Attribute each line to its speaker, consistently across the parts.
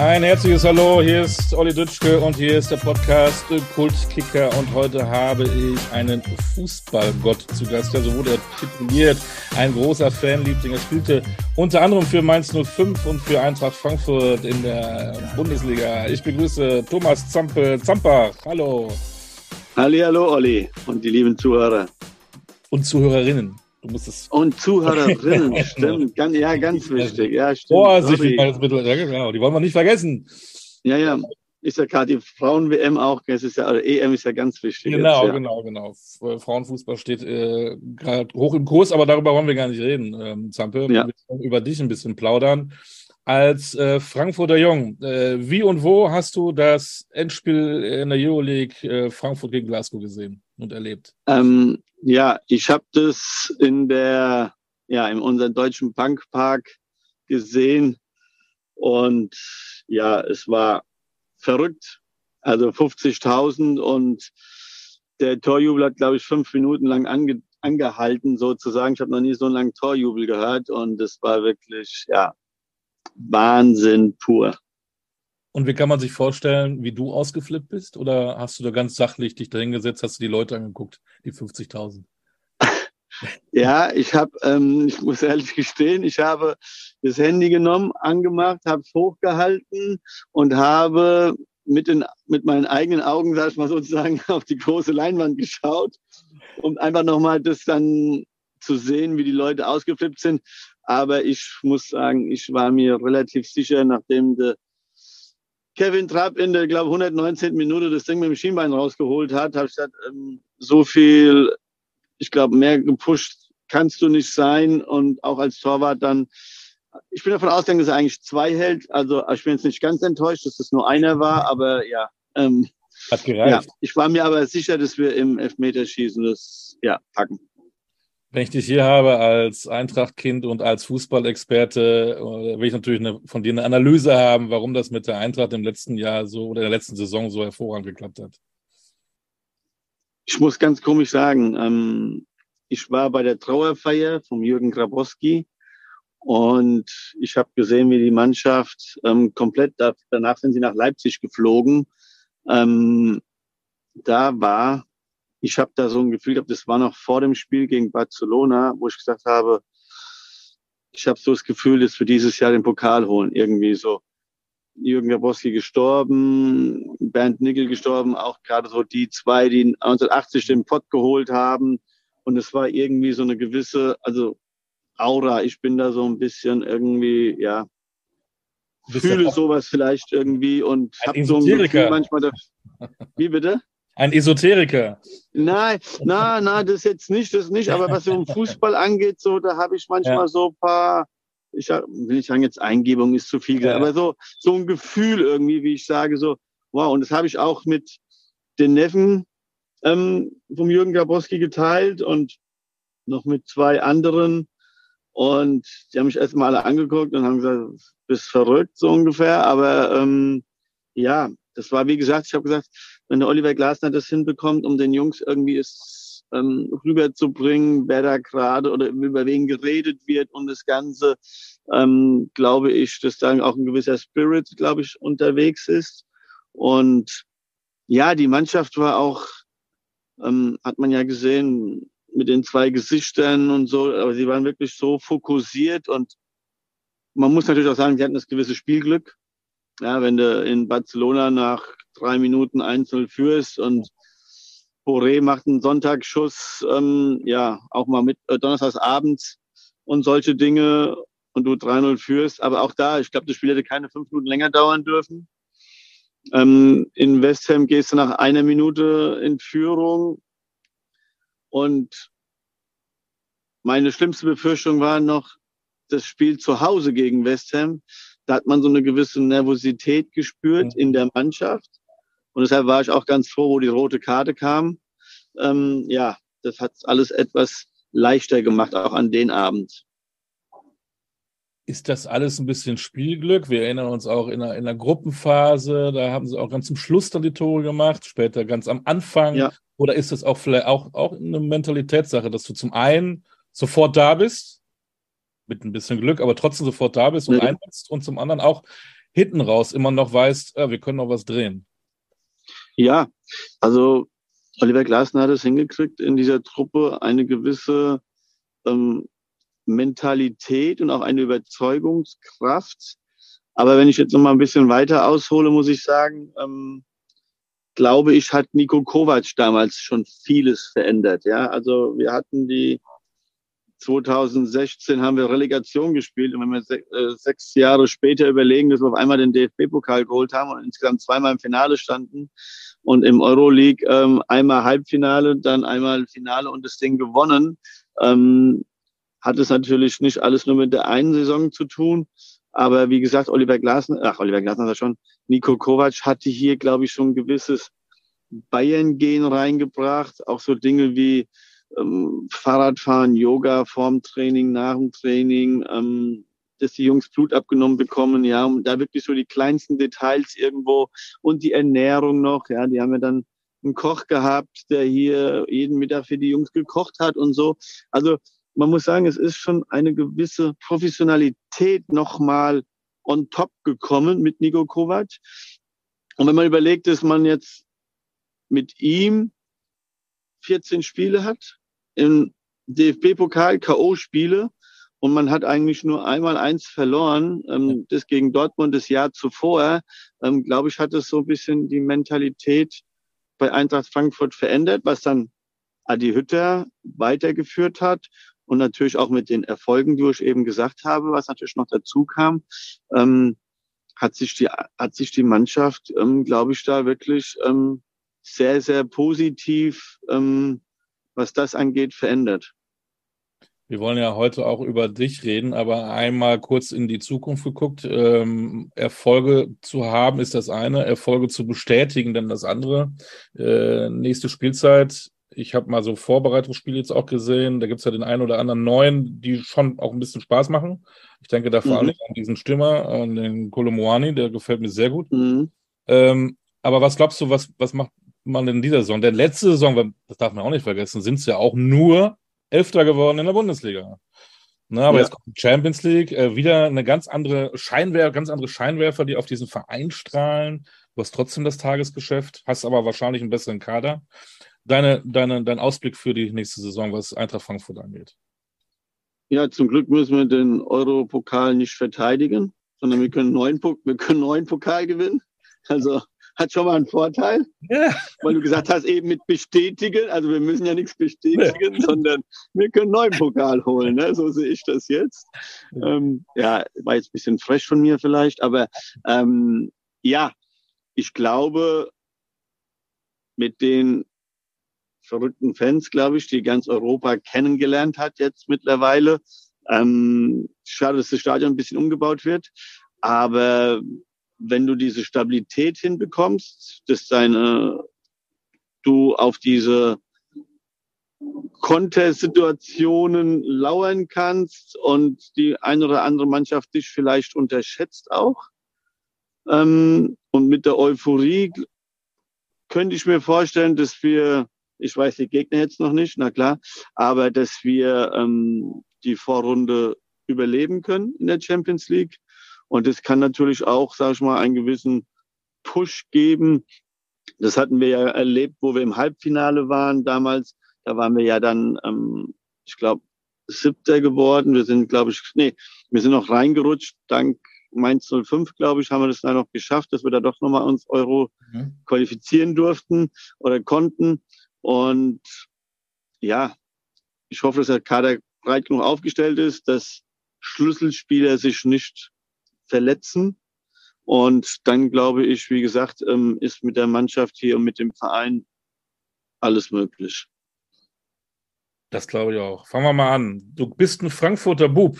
Speaker 1: Ein herzliches Hallo, hier ist Olli Dütschke und hier ist der Podcast Kultkicker und heute habe ich einen Fußballgott zu Gast, ja, so wurde er tituliert, ein großer Fanliebling. Er spielte unter anderem für Mainz 05 und für Eintracht Frankfurt in der Bundesliga. Ich begrüße Thomas Zampe, Zampach. Hallo.
Speaker 2: Halli, hallo Olli und die lieben Zuhörer.
Speaker 1: Und Zuhörerinnen.
Speaker 2: Du musst es und Zuhörerinnen, stimmt. Ganz, ja, ganz wichtig. Ja, stimmt.
Speaker 1: Vorsichtig, genau, die wollen wir nicht vergessen.
Speaker 2: Ja, ja. Ist ja gerade die Frauen-WM auch, es ist ja, oder EM ist ja ganz wichtig.
Speaker 1: Genau,
Speaker 2: jetzt, ja.
Speaker 1: genau, genau. Frauenfußball steht äh, gerade hoch im Kurs, aber darüber wollen wir gar nicht reden, ähm, Zampe. Ja. Wir wollen über dich ein bisschen plaudern. Als äh, Frankfurter Jung, äh, wie und wo hast du das Endspiel in der Euroleague äh, Frankfurt gegen Glasgow gesehen und erlebt?
Speaker 2: Ähm, ja, ich habe das in der, ja, in unserem deutschen Punkpark gesehen und ja, es war verrückt. Also 50.000 und der Torjubel hat, glaube ich, fünf Minuten lang ange, angehalten, sozusagen. Ich habe noch nie so einen langen Torjubel gehört und es war wirklich, ja, Wahnsinn pur.
Speaker 1: Und wie kann man sich vorstellen, wie du ausgeflippt bist? Oder hast du da ganz sachlich dich drin gesetzt, hast du die Leute angeguckt, die 50.000?
Speaker 2: ja, ich habe, ähm, ich muss ehrlich gestehen, ich habe das Handy genommen, angemacht, habe es hochgehalten und habe mit, den, mit meinen eigenen Augen, sag ich mal sozusagen, auf die große Leinwand geschaut, um einfach nochmal das dann zu sehen, wie die Leute ausgeflippt sind. Aber ich muss sagen, ich war mir relativ sicher, nachdem der Kevin Trapp in der, glaube 119. Minute das Ding mit dem Schienbein rausgeholt hat, habe ich gesagt, ähm, so viel, ich glaube, mehr gepusht kannst du nicht sein. Und auch als Torwart dann, ich bin davon ausgegangen, dass er eigentlich zwei hält. Also ich bin jetzt nicht ganz enttäuscht, dass das nur einer war, aber ja. Ähm,
Speaker 1: hat gereicht.
Speaker 2: Ja, ich war mir aber sicher, dass wir im Elfmeterschießen das ja, packen.
Speaker 1: Wenn ich dich hier habe als Eintracht-Kind und als Fußballexperte, äh, will ich natürlich eine, von dir eine Analyse haben, warum das mit der Eintracht im letzten Jahr so oder in der letzten Saison so hervorragend geklappt hat.
Speaker 2: Ich muss ganz komisch sagen, ähm, ich war bei der Trauerfeier vom Jürgen Grabowski und ich habe gesehen, wie die Mannschaft ähm, komplett, danach sind sie nach Leipzig geflogen. Ähm, da war ich habe da so ein Gefühl gehabt, das war noch vor dem Spiel gegen Barcelona, wo ich gesagt habe, ich habe so das Gefühl, dass wir dieses Jahr den Pokal holen. Irgendwie so. Jürgen Grabowski gestorben, Bernd Nickel gestorben, auch gerade so die zwei, die 1980 den Pott geholt haben. Und es war irgendwie so eine gewisse, also Aura. Ich bin da so ein bisschen irgendwie, ja, fühle sowas vielleicht irgendwie und habe so ein Gefühl manchmal. Wie bitte?
Speaker 1: Ein Esoteriker.
Speaker 2: Nein, nein, nein, das jetzt nicht, das nicht. Aber was so um Fußball angeht, so, da habe ich manchmal ja. so ein paar, ich will nicht sagen, jetzt Eingebung ist zu viel, ja. aber so, so ein Gefühl irgendwie, wie ich sage, so, wow, und das habe ich auch mit den Neffen ähm, vom Jürgen Grabowski geteilt und noch mit zwei anderen. Und die haben mich erstmal alle angeguckt und haben gesagt, bist verrückt, so ungefähr. Aber ähm, ja, das war, wie gesagt, ich habe gesagt, wenn der Oliver Glasner das hinbekommt, um den Jungs irgendwie es ähm, rüberzubringen, wer da gerade oder über wen geredet wird und das Ganze, ähm, glaube ich, dass da auch ein gewisser Spirit, glaube ich, unterwegs ist. Und ja, die Mannschaft war auch, ähm, hat man ja gesehen, mit den zwei Gesichtern und so, aber sie waren wirklich so fokussiert und man muss natürlich auch sagen, sie hatten das gewisse Spielglück. Ja, wenn du in Barcelona nach drei Minuten einzeln führst und Boré macht einen Sonntagsschuss, ähm, ja, auch mal mit äh, donnerstags abends und solche Dinge und du 3-0 führst. Aber auch da, ich glaube, das Spiel hätte keine fünf Minuten länger dauern dürfen. Ähm, in West Ham gehst du nach einer Minute in Führung und meine schlimmste Befürchtung war noch das Spiel zu Hause gegen West Ham. Da hat man so eine gewisse Nervosität gespürt in der Mannschaft. Und deshalb war ich auch ganz froh, wo die rote Karte kam. Ähm, ja, das hat alles etwas leichter gemacht, auch an den Abend.
Speaker 1: Ist das alles ein bisschen Spielglück? Wir erinnern uns auch in der, in der Gruppenphase, da haben sie auch ganz zum Schluss dann die Tore gemacht, später ganz am Anfang. Ja. Oder ist das auch vielleicht auch, auch eine Mentalitätssache, dass du zum einen sofort da bist, mit ein bisschen Glück, aber trotzdem sofort da bist und nee. einsetzt und zum anderen auch hinten raus immer noch weißt, ja, wir können noch was drehen.
Speaker 2: Ja, also Oliver Glasner hat es hingekriegt, in dieser Truppe eine gewisse ähm, Mentalität und auch eine Überzeugungskraft. Aber wenn ich jetzt noch mal ein bisschen weiter aushole, muss ich sagen, ähm, glaube ich, hat Nico Kovac damals schon vieles verändert. Ja, also wir hatten die 2016 haben wir Relegation gespielt und wenn wir äh, sechs Jahre später überlegen, dass wir auf einmal den DFB-Pokal geholt haben und insgesamt zweimal im Finale standen und im Euroleague ähm, einmal Halbfinale, dann einmal Finale und das Ding gewonnen, ähm, hat es natürlich nicht alles nur mit der einen Saison zu tun. Aber wie gesagt, Oliver Glasner, ach, Oliver Glasner hat schon, Nico Kovac hatte hier, glaube ich, schon ein gewisses Bayern-Gehen reingebracht. Auch so Dinge wie ähm, Fahrradfahren, Yoga vorm Training, nach dem Training, ähm, dass die Jungs Blut abgenommen bekommen, ja, und da wirklich so die kleinsten Details irgendwo und die Ernährung noch, ja, die haben ja dann einen Koch gehabt, der hier jeden Mittag für die Jungs gekocht hat und so. Also man muss sagen, es ist schon eine gewisse Professionalität nochmal on top gekommen mit Nico Kovac. Und wenn man überlegt, dass man jetzt mit ihm 14 Spiele hat, im DFB-Pokal K.O.-Spiele und man hat eigentlich nur einmal eins verloren, ähm, das gegen Dortmund das Jahr zuvor, ähm, glaube ich, hat es so ein bisschen die Mentalität bei Eintracht Frankfurt verändert, was dann Adi Hütter weitergeführt hat und natürlich auch mit den Erfolgen, die ich eben gesagt habe, was natürlich noch dazu kam, ähm, hat sich die, hat sich die Mannschaft, ähm, glaube ich, da wirklich ähm, sehr, sehr positiv, ähm, was das angeht, verändert.
Speaker 1: Wir wollen ja heute auch über dich reden, aber einmal kurz in die Zukunft geguckt. Ähm, Erfolge zu haben ist das eine, Erfolge zu bestätigen dann das andere. Äh, nächste Spielzeit ich habe mal so Vorbereitungsspiele jetzt auch gesehen. Da gibt es ja den einen oder anderen neuen, die schon auch ein bisschen Spaß machen. Ich denke da vor allem mhm. an diesen Stimmer, an den Kolomoani, der gefällt mir sehr gut. Mhm. Ähm, aber was glaubst du, was, was macht man in dieser Saison? Denn letzte Saison, das darf man auch nicht vergessen, sind es ja auch nur Elfter geworden in der Bundesliga. Na, aber ja. jetzt kommt die Champions League, äh, wieder eine ganz andere Scheinwerfer, ganz andere Scheinwerfer, die auf diesen Verein strahlen. Du hast trotzdem das Tagesgeschäft, hast aber wahrscheinlich einen besseren Kader deine, deine, dein Ausblick für die nächste Saison, was Eintracht Frankfurt angeht?
Speaker 2: Ja, zum Glück müssen wir den Europokal nicht verteidigen, sondern wir können neun, wir können neun Pokal gewinnen. Also hat schon mal einen Vorteil, ja. weil du gesagt hast, eben mit bestätigen. Also wir müssen ja nichts bestätigen, ja. sondern wir können neuen Pokal holen. Ne? So sehe ich das jetzt. Ja. Ähm, ja, war jetzt ein bisschen fresh von mir vielleicht, aber ähm, ja, ich glaube, mit den verrückten Fans, glaube ich, die ganz Europa kennengelernt hat jetzt mittlerweile. Ähm, schade, dass das Stadion ein bisschen umgebaut wird. Aber wenn du diese Stabilität hinbekommst, dass deine, du auf diese Contest-Situationen lauern kannst und die eine oder andere Mannschaft dich vielleicht unterschätzt auch. Ähm, und mit der Euphorie könnte ich mir vorstellen, dass wir ich weiß die Gegner jetzt noch nicht, na klar, aber dass wir ähm, die Vorrunde überleben können in der Champions League. Und es kann natürlich auch, sage ich mal, einen gewissen Push geben. Das hatten wir ja erlebt, wo wir im Halbfinale waren damals. Da waren wir ja dann, ähm, ich glaube, siebter geworden. Wir sind, glaube ich, nee, wir sind noch reingerutscht. Dank Mainz 05, glaube ich, haben wir das dann noch geschafft, dass wir da doch nochmal uns Euro mhm. qualifizieren durften oder konnten. Und ja, ich hoffe, dass der Kader breit genug aufgestellt ist, dass Schlüsselspieler sich nicht verletzen. Und dann glaube ich, wie gesagt, ähm, ist mit der Mannschaft hier und mit dem Verein alles möglich.
Speaker 1: Das glaube ich auch. Fangen wir mal an. Du bist ein Frankfurter Bub,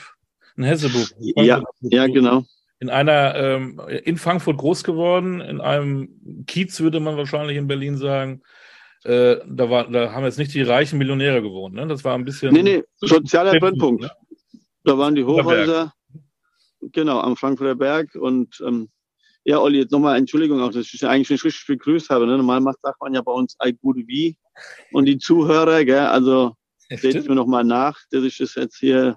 Speaker 1: ein Hessebub.
Speaker 2: Ja, ja, genau.
Speaker 1: In einer, ähm, in Frankfurt groß geworden, in einem Kiez würde man wahrscheinlich in Berlin sagen. Äh, da, war, da haben jetzt nicht die reichen Millionäre gewohnt, ne? Das war ein bisschen.
Speaker 2: Nee, nee, sozialer Brennpunkt. Ne? Da waren die Hochhäuser, genau, am Frankfurter Berg. Und ähm, ja, Olli, jetzt nochmal Entschuldigung, auch, dass ich eigentlich nicht richtig begrüßt habe. Ne? Normal macht, sagt man ja bei uns Ei Gute Wie. Und die Zuhörer, gell, also seht es mir nochmal nach, dass ich das jetzt hier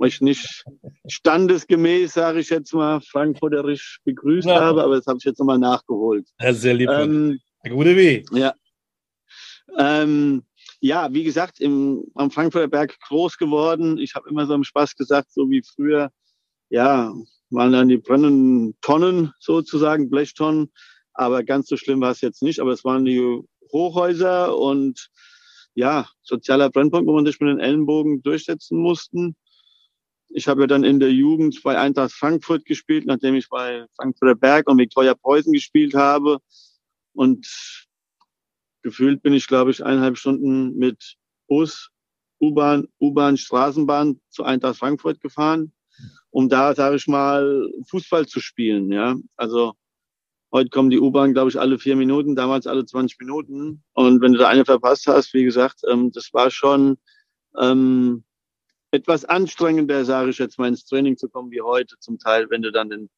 Speaker 2: euch nicht standesgemäß, sage ich jetzt mal, frankfurterisch begrüßt ja. habe, aber das habe ich jetzt nochmal nachgeholt.
Speaker 1: Ja, sehr lieb. Ähm, Gute Weh.
Speaker 2: Ja. Ähm, ja, wie gesagt, im, am Frankfurter Berg groß geworden. Ich habe immer so im Spaß gesagt, so wie früher, ja, waren dann die brennenden Tonnen sozusagen, Blechtonnen. Aber ganz so schlimm war es jetzt nicht. Aber es waren die Hochhäuser und ja, sozialer Brennpunkt, wo man sich mit den Ellenbogen durchsetzen mussten. Ich habe ja dann in der Jugend bei Eintracht Frankfurt gespielt, nachdem ich bei Frankfurter Berg und Viktoria Preußen gespielt habe. Und gefühlt bin ich, glaube ich, eineinhalb Stunden mit Bus, U-Bahn, U-Bahn, Straßenbahn zu Eintracht Frankfurt gefahren, um da, sage ich mal, Fußball zu spielen. Ja, also heute kommen die U-Bahn, glaube ich, alle vier Minuten, damals alle 20 Minuten. Und wenn du da eine verpasst hast, wie gesagt, ähm, das war schon ähm, etwas anstrengender, sage ich jetzt mal, ins Training zu kommen wie heute zum Teil, wenn du dann den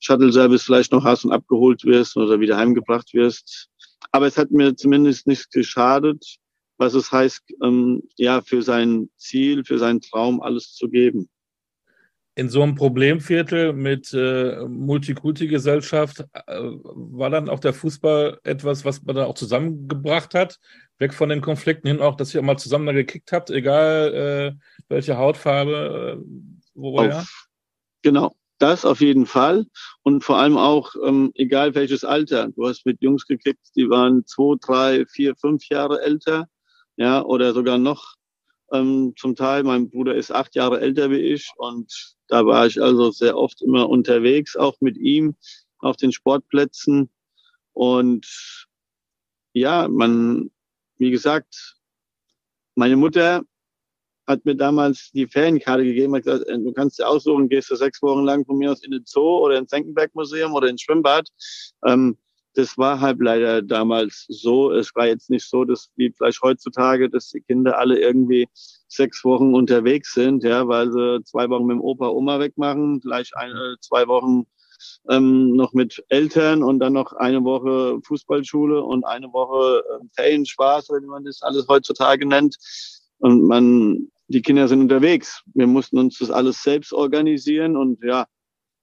Speaker 2: Shuttle-Service vielleicht noch hast und abgeholt wirst oder wieder heimgebracht wirst. Aber es hat mir zumindest nichts geschadet, was es heißt, ähm, ja, für sein Ziel, für seinen Traum alles zu geben.
Speaker 1: In so einem Problemviertel mit äh, Multikulti-Gesellschaft äh, war dann auch der Fußball etwas, was man da auch zusammengebracht hat, weg von den Konflikten hin auch, dass ihr mal zusammen da gekickt habt, egal äh, welche Hautfarbe, äh, woher?
Speaker 2: Genau, das auf jeden Fall. Und vor allem auch, ähm, egal welches Alter. Du hast mit Jungs gekickt, die waren zwei, drei, vier, fünf Jahre älter. Ja, oder sogar noch ähm, zum Teil. Mein Bruder ist acht Jahre älter wie ich. Und da war ich also sehr oft immer unterwegs, auch mit ihm auf den Sportplätzen. Und ja, man, wie gesagt, meine Mutter hat mir damals die Ferienkarte gegeben, hat gesagt, äh, du kannst dir aussuchen, gehst du sechs Wochen lang von mir aus in den Zoo oder ins Senckenberg-Museum oder ins Schwimmbad. Ähm, das war halt leider damals so. Es war jetzt nicht so, dass wie vielleicht heutzutage, dass die Kinder alle irgendwie sechs Wochen unterwegs sind, ja, weil sie zwei Wochen mit dem Opa, Oma wegmachen, gleich eine, zwei Wochen ähm, noch mit Eltern und dann noch eine Woche Fußballschule und eine Woche äh, Ferienspaß, wie man das alles heutzutage nennt. Und man die Kinder sind unterwegs. Wir mussten uns das alles selbst organisieren und ja,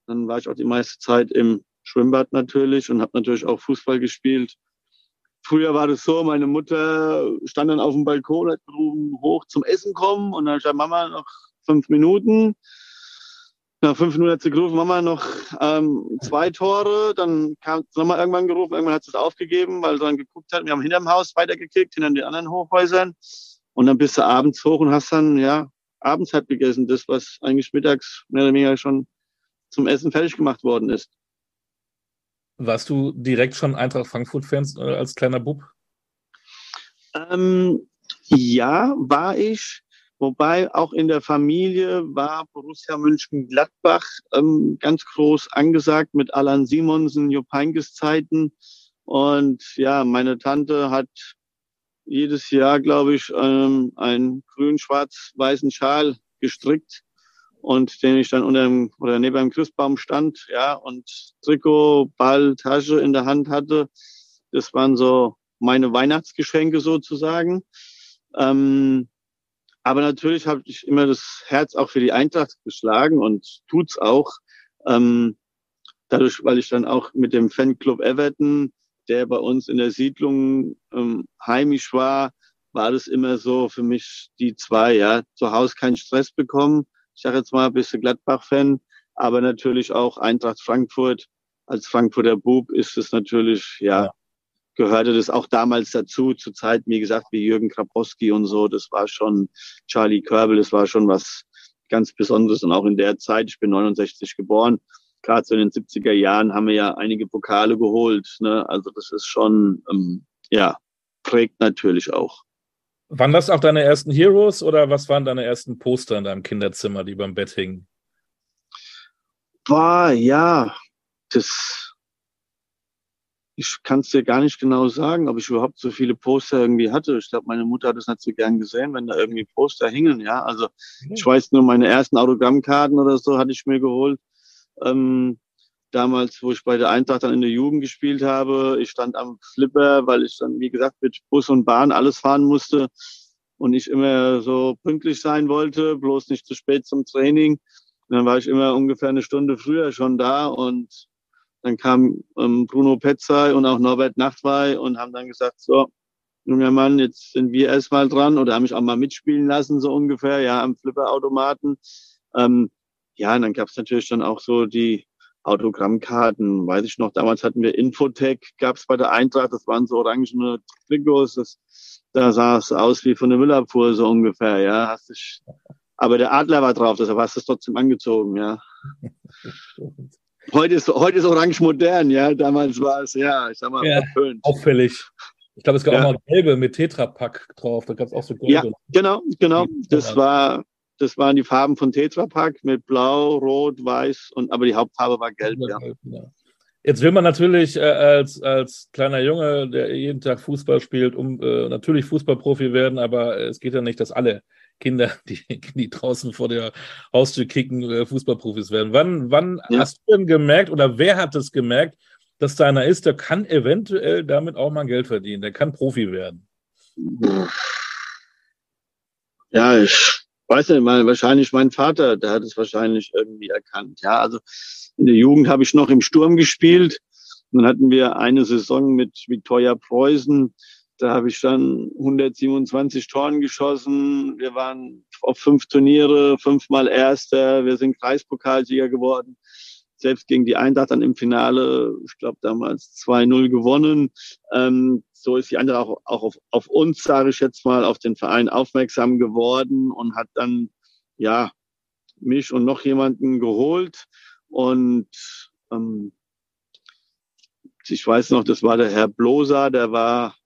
Speaker 2: dann war ich auch die meiste Zeit im Schwimmbad natürlich und habe natürlich auch Fußball gespielt. Früher war das so, meine Mutter stand dann auf dem Balkon, hat gerufen, hoch zum Essen kommen und dann stand Mama noch fünf Minuten. Nach fünf Minuten hat sie gerufen, Mama noch ähm, zwei Tore. Dann kam es nochmal irgendwann gerufen, irgendwann hat sie es aufgegeben, weil sie dann geguckt hat. Wir haben hinterm Haus weitergekickt, hinter den anderen Hochhäusern. Und dann bist du abends hoch und hast dann, ja, Abendszeit gegessen. Das, was eigentlich mittags mehr oder weniger schon zum Essen fertig gemacht worden ist.
Speaker 1: Warst du direkt schon Eintracht Frankfurt-Fans äh, als kleiner Bub?
Speaker 2: Ähm, ja, war ich. Wobei auch in der Familie war Borussia München-Gladbach ähm, ganz groß angesagt mit Alan Simonsen, Jupp Heynckes Zeiten. Und ja, meine Tante hat jedes Jahr, glaube ich, ähm, einen grün-schwarz-weißen Schal gestrickt und den ich dann unter dem, oder neben einem Christbaum stand, ja, und Trikot, Ball, Tasche in der Hand hatte. Das waren so meine Weihnachtsgeschenke sozusagen. Ähm, aber natürlich habe ich immer das Herz auch für die Eintracht geschlagen und tut's auch. Ähm, dadurch, weil ich dann auch mit dem Fanclub Everton der bei uns in der Siedlung ähm, heimisch war, war das immer so für mich die zwei, ja. Zu Hause keinen Stress bekommen. Ich sage jetzt mal, bist du Gladbach-Fan, aber natürlich auch Eintracht Frankfurt. Als Frankfurter Bub ist es natürlich, ja, gehörte das auch damals dazu, zu Zeiten, wie gesagt, wie Jürgen Krapowski und so. Das war schon Charlie Körbel, das war schon was ganz Besonderes. Und auch in der Zeit, ich bin 69 geboren, gerade so in den 70er Jahren haben wir ja einige Pokale geholt. Ne? Also das ist schon, ähm, ja, prägt natürlich auch.
Speaker 1: Waren das auch deine ersten Heroes oder was waren deine ersten Poster in deinem Kinderzimmer, die beim Bett hingen?
Speaker 2: War, ja, das, ich kann es dir gar nicht genau sagen, ob ich überhaupt so viele Poster irgendwie hatte. Ich glaube, meine Mutter hat es nicht so gern gesehen, wenn da irgendwie Poster hingen, ja. Also ich weiß nur, meine ersten Autogrammkarten oder so hatte ich mir geholt. Ähm, damals, wo ich bei der Eintracht dann in der Jugend gespielt habe. Ich stand am Flipper, weil ich dann, wie gesagt, mit Bus und Bahn alles fahren musste. und ich immer so pünktlich sein wollte, bloß nicht zu spät zum Training. Und dann war ich immer ungefähr eine Stunde früher schon da und dann kam ähm, Bruno Petzai und auch Norbert Nachtwey und haben dann gesagt, so, junger Mann, jetzt sind wir erstmal dran oder haben mich auch mal mitspielen lassen, so ungefähr, ja, am Flipperautomaten. Ähm, ja, und dann gab es natürlich dann auch so die Autogrammkarten, weiß ich noch, damals hatten wir Infotech, gab es bei der Eintracht, das waren so orangene Trikots, das, da sah es aus wie von der Müllabfuhr, so ungefähr, ja. Hast dich, aber der Adler war drauf, deshalb hast du es trotzdem angezogen, ja. Heute ist, heute ist Orange modern, ja. Damals war es, ja, ich sag mal,
Speaker 1: ja, verpönt. Auffällig. Ich glaube, es gab ja. auch mal gelbe mit Tetrapack drauf. Da gab es auch so gelbe.
Speaker 2: Ja, genau, genau. Das war, das waren die Farben von Tetrapack mit Blau, Rot, Weiß und aber die Hauptfarbe war gelb, ja. ja.
Speaker 1: Jetzt will man natürlich äh, als, als kleiner Junge, der jeden Tag Fußball spielt, um äh, natürlich Fußballprofi werden, aber es geht ja nicht, dass alle Kinder, die, die draußen vor der Haustür kicken, äh, Fußballprofis werden. Wann, wann ja. hast du denn gemerkt oder wer hat es gemerkt, dass da einer ist, der kann eventuell damit auch mal Geld verdienen, der kann Profi werden?
Speaker 2: Ja, ich weiß nicht, mal, wahrscheinlich mein Vater, der hat es wahrscheinlich irgendwie erkannt. Ja, also in der Jugend habe ich noch im Sturm gespielt. Dann hatten wir eine Saison mit Viktoria Preußen. Da habe ich dann 127 Toren geschossen. Wir waren auf fünf Turniere, fünfmal Erster. Wir sind Kreispokalsieger geworden. Selbst gegen die Eintracht dann im Finale, ich glaube damals 2-0 gewonnen. Ähm, so ist die andere auch, auch auf, auf uns, sage ich jetzt mal, auf den Verein aufmerksam geworden und hat dann, ja, mich und noch jemanden geholt. Und ähm, ich weiß noch, das war der Herr Bloser, der war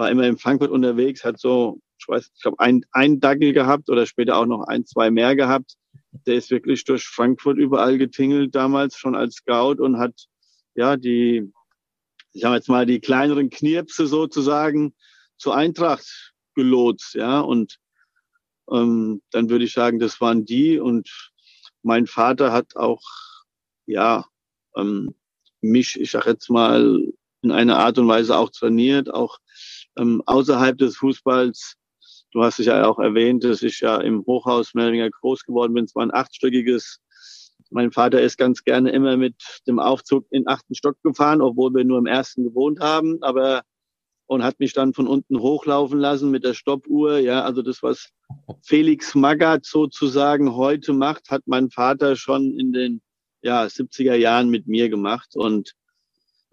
Speaker 2: war immer in Frankfurt unterwegs, hat so, ich weiß, ich glaube, ein, ein Dackel gehabt oder später auch noch ein, zwei mehr gehabt. Der ist wirklich durch Frankfurt überall getingelt damals schon als Scout und hat ja die, ich habe jetzt mal die kleineren Knirpse sozusagen zur Eintracht gelotst, ja. Und ähm, dann würde ich sagen, das waren die. Und mein Vater hat auch, ja, ähm, mich, ich sag jetzt mal, in einer Art und Weise auch trainiert, auch ähm, außerhalb des Fußballs. Du hast es ja auch erwähnt, dass ich ja im Hochhaus mehr oder weniger groß geworden bin. Es war ein achtstöckiges. Mein Vater ist ganz gerne immer mit dem Aufzug in achten Stock gefahren, obwohl wir nur im ersten gewohnt haben, aber und hat mich dann von unten hochlaufen lassen mit der Stoppuhr. Ja, also das, was Felix Magath sozusagen heute macht, hat mein Vater schon in den ja, 70er Jahren mit mir gemacht. Und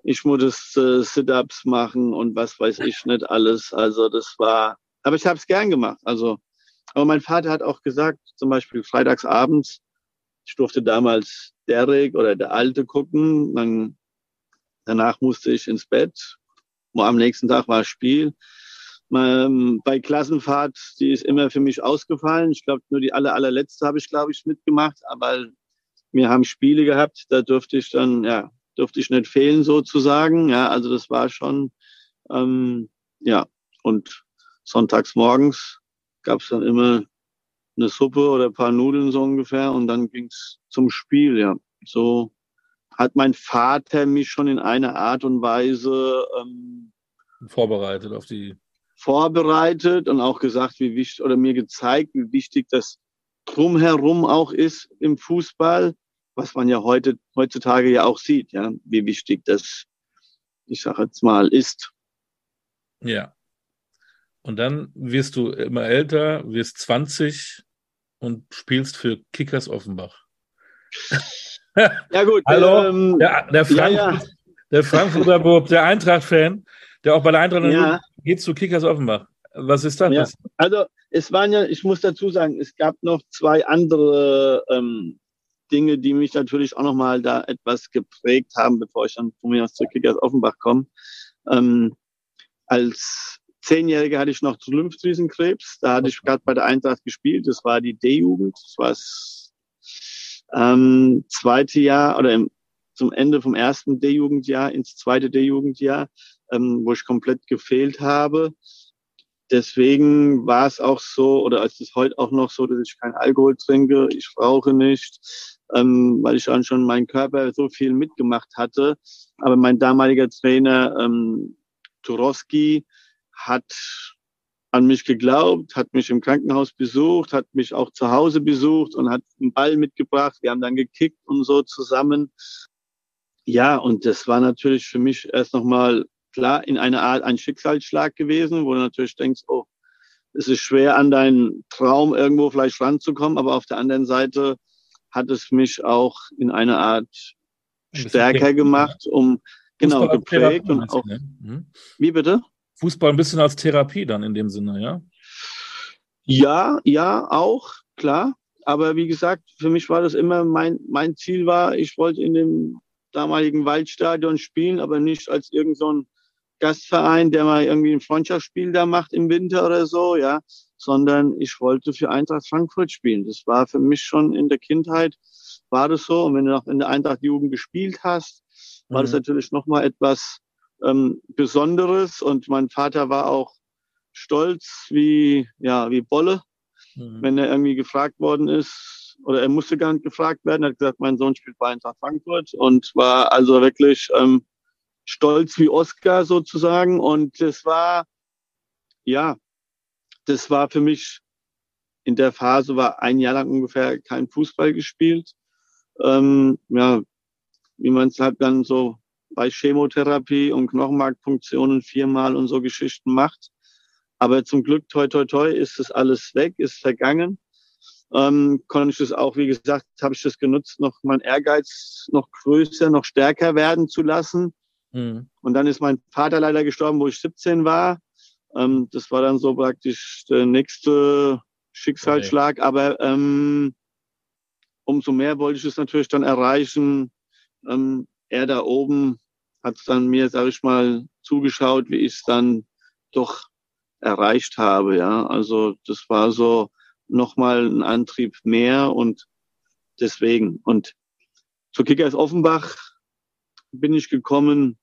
Speaker 2: ich musste äh, Sit-ups machen und was weiß ich nicht alles. Also das war, aber ich habe es gern gemacht. Also, aber mein Vater hat auch gesagt, zum Beispiel freitagsabends, ich durfte damals Derek oder der Alte gucken. Dann, danach musste ich ins Bett. Am nächsten Tag war Spiel. Bei Klassenfahrt, die ist immer für mich ausgefallen. Ich glaube, nur die aller, allerletzte habe ich, glaube ich, mitgemacht. Aber wir haben Spiele gehabt, da durfte ich dann, ja, durfte ich nicht fehlen sozusagen. Ja, also das war schon, ähm, ja. Und sonntags morgens gab es dann immer eine Suppe oder ein paar Nudeln so ungefähr und dann ging's zum Spiel, ja. So hat mein Vater mich schon in einer Art und Weise ähm,
Speaker 1: vorbereitet auf die
Speaker 2: vorbereitet und auch gesagt, wie wichtig oder mir gezeigt, wie wichtig das drumherum auch ist im Fußball was man ja heute, heutzutage ja auch sieht, ja, wie wichtig das, ich sage jetzt mal, ist.
Speaker 1: Ja. Und dann wirst du immer älter, wirst 20 und spielst für Kickers Offenbach.
Speaker 2: Ja, gut.
Speaker 1: Hallo, ähm, der, der, Frankfurt, ja, ja. der Frankfurter Bub, der Eintracht-Fan, der auch bei der Eintracht ja. geht zu Kickers Offenbach. Was ist das? Ja.
Speaker 2: Also, es waren ja, ich muss dazu sagen, es gab noch zwei andere ähm, Dinge, die mich natürlich auch nochmal da etwas geprägt haben, bevor ich dann von mir aus zu Kickers Offenbach komme. Ähm, als Zehnjähriger hatte ich noch Lymphdrüsenkrebs. Da hatte ich gerade bei der Eintracht gespielt. Das war die D-Jugend. Das war das ähm, zweite Jahr oder im, zum Ende vom ersten D-Jugendjahr ins zweite D-Jugendjahr, ähm, wo ich komplett gefehlt habe. Deswegen war es auch so, oder ist es heute auch noch so, dass ich kein Alkohol trinke, ich rauche nicht ähm, weil ich dann schon meinen Körper so viel mitgemacht hatte. Aber mein damaliger Trainer ähm, Turowski hat an mich geglaubt, hat mich im Krankenhaus besucht, hat mich auch zu Hause besucht und hat einen Ball mitgebracht. Wir haben dann gekickt und so zusammen. Ja, und das war natürlich für mich erst nochmal klar in einer Art ein Schicksalsschlag gewesen, wo du natürlich denkst, oh, es ist schwer an deinen Traum irgendwo vielleicht ranzukommen, aber auf der anderen Seite hat es mich auch in einer Art stärker gemacht, um genau geprägt und auch. Ne? Mhm. Wie bitte?
Speaker 1: Fußball ein bisschen als Therapie dann in dem Sinne, ja?
Speaker 2: Ja, ja, auch, klar. Aber wie gesagt, für mich war das immer mein, mein Ziel war, ich wollte in dem damaligen Waldstadion spielen, aber nicht als irgendein so Gastverein, der mal irgendwie ein Freundschaftsspiel da macht im Winter oder so, ja, sondern ich wollte für Eintracht Frankfurt spielen. Das war für mich schon in der Kindheit, war das so. Und wenn du noch in der Eintracht Jugend gespielt hast, war mhm. das natürlich nochmal etwas ähm, Besonderes. Und mein Vater war auch stolz wie, ja, wie Bolle, mhm. wenn er irgendwie gefragt worden ist, oder er musste gar nicht gefragt werden, er hat gesagt, mein Sohn spielt bei Eintracht Frankfurt und war also wirklich ähm, stolz wie Oscar sozusagen. Und das war, ja, das war für mich in der Phase, war ein Jahr lang ungefähr kein Fußball gespielt. Ähm, ja, wie man es halt dann so bei Chemotherapie und Knochenmarkpunktionen viermal und so Geschichten macht. Aber zum Glück, toi, toi, toi, ist das alles weg, ist vergangen. Ähm, konnte ich das auch, wie gesagt, habe ich das genutzt, noch mein Ehrgeiz noch größer, noch stärker werden zu lassen. Mhm. Und dann ist mein Vater leider gestorben, wo ich 17 war. Ähm, das war dann so praktisch der nächste Schicksalsschlag. Okay. Aber ähm, umso mehr wollte ich es natürlich dann erreichen. Ähm, er da oben hat dann mir, sage ich mal, zugeschaut, wie ich es dann doch erreicht habe. Ja, also das war so nochmal ein Antrieb mehr und deswegen. Und zu Kickers Offenbach bin ich gekommen.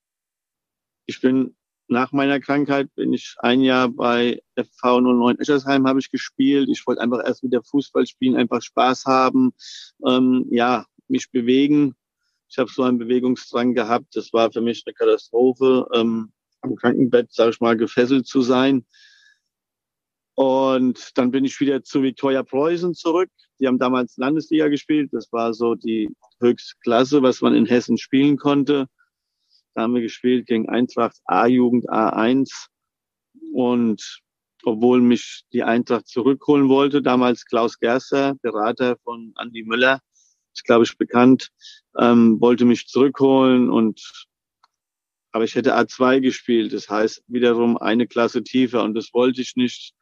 Speaker 2: Ich bin nach meiner Krankheit bin ich ein Jahr bei FV 09 Eschersheim habe ich gespielt. Ich wollte einfach erst wieder Fußball spielen, einfach Spaß haben, ähm, ja, mich bewegen. Ich habe so einen Bewegungsdrang gehabt. Das war für mich eine Katastrophe, ähm, am Krankenbett, sage ich mal, gefesselt zu sein. Und dann bin ich wieder zu Viktoria Preußen zurück. Die haben damals Landesliga gespielt. Das war so die höchste Klasse, was man in Hessen spielen konnte. Da haben wir gespielt gegen Eintracht A-Jugend A1. Und obwohl mich die Eintracht zurückholen wollte, damals Klaus Gerster, Berater von Andy Müller, ist glaube ich bekannt, ähm, wollte mich zurückholen und aber ich hätte A2 gespielt, das heißt wiederum eine Klasse tiefer und das wollte ich nicht.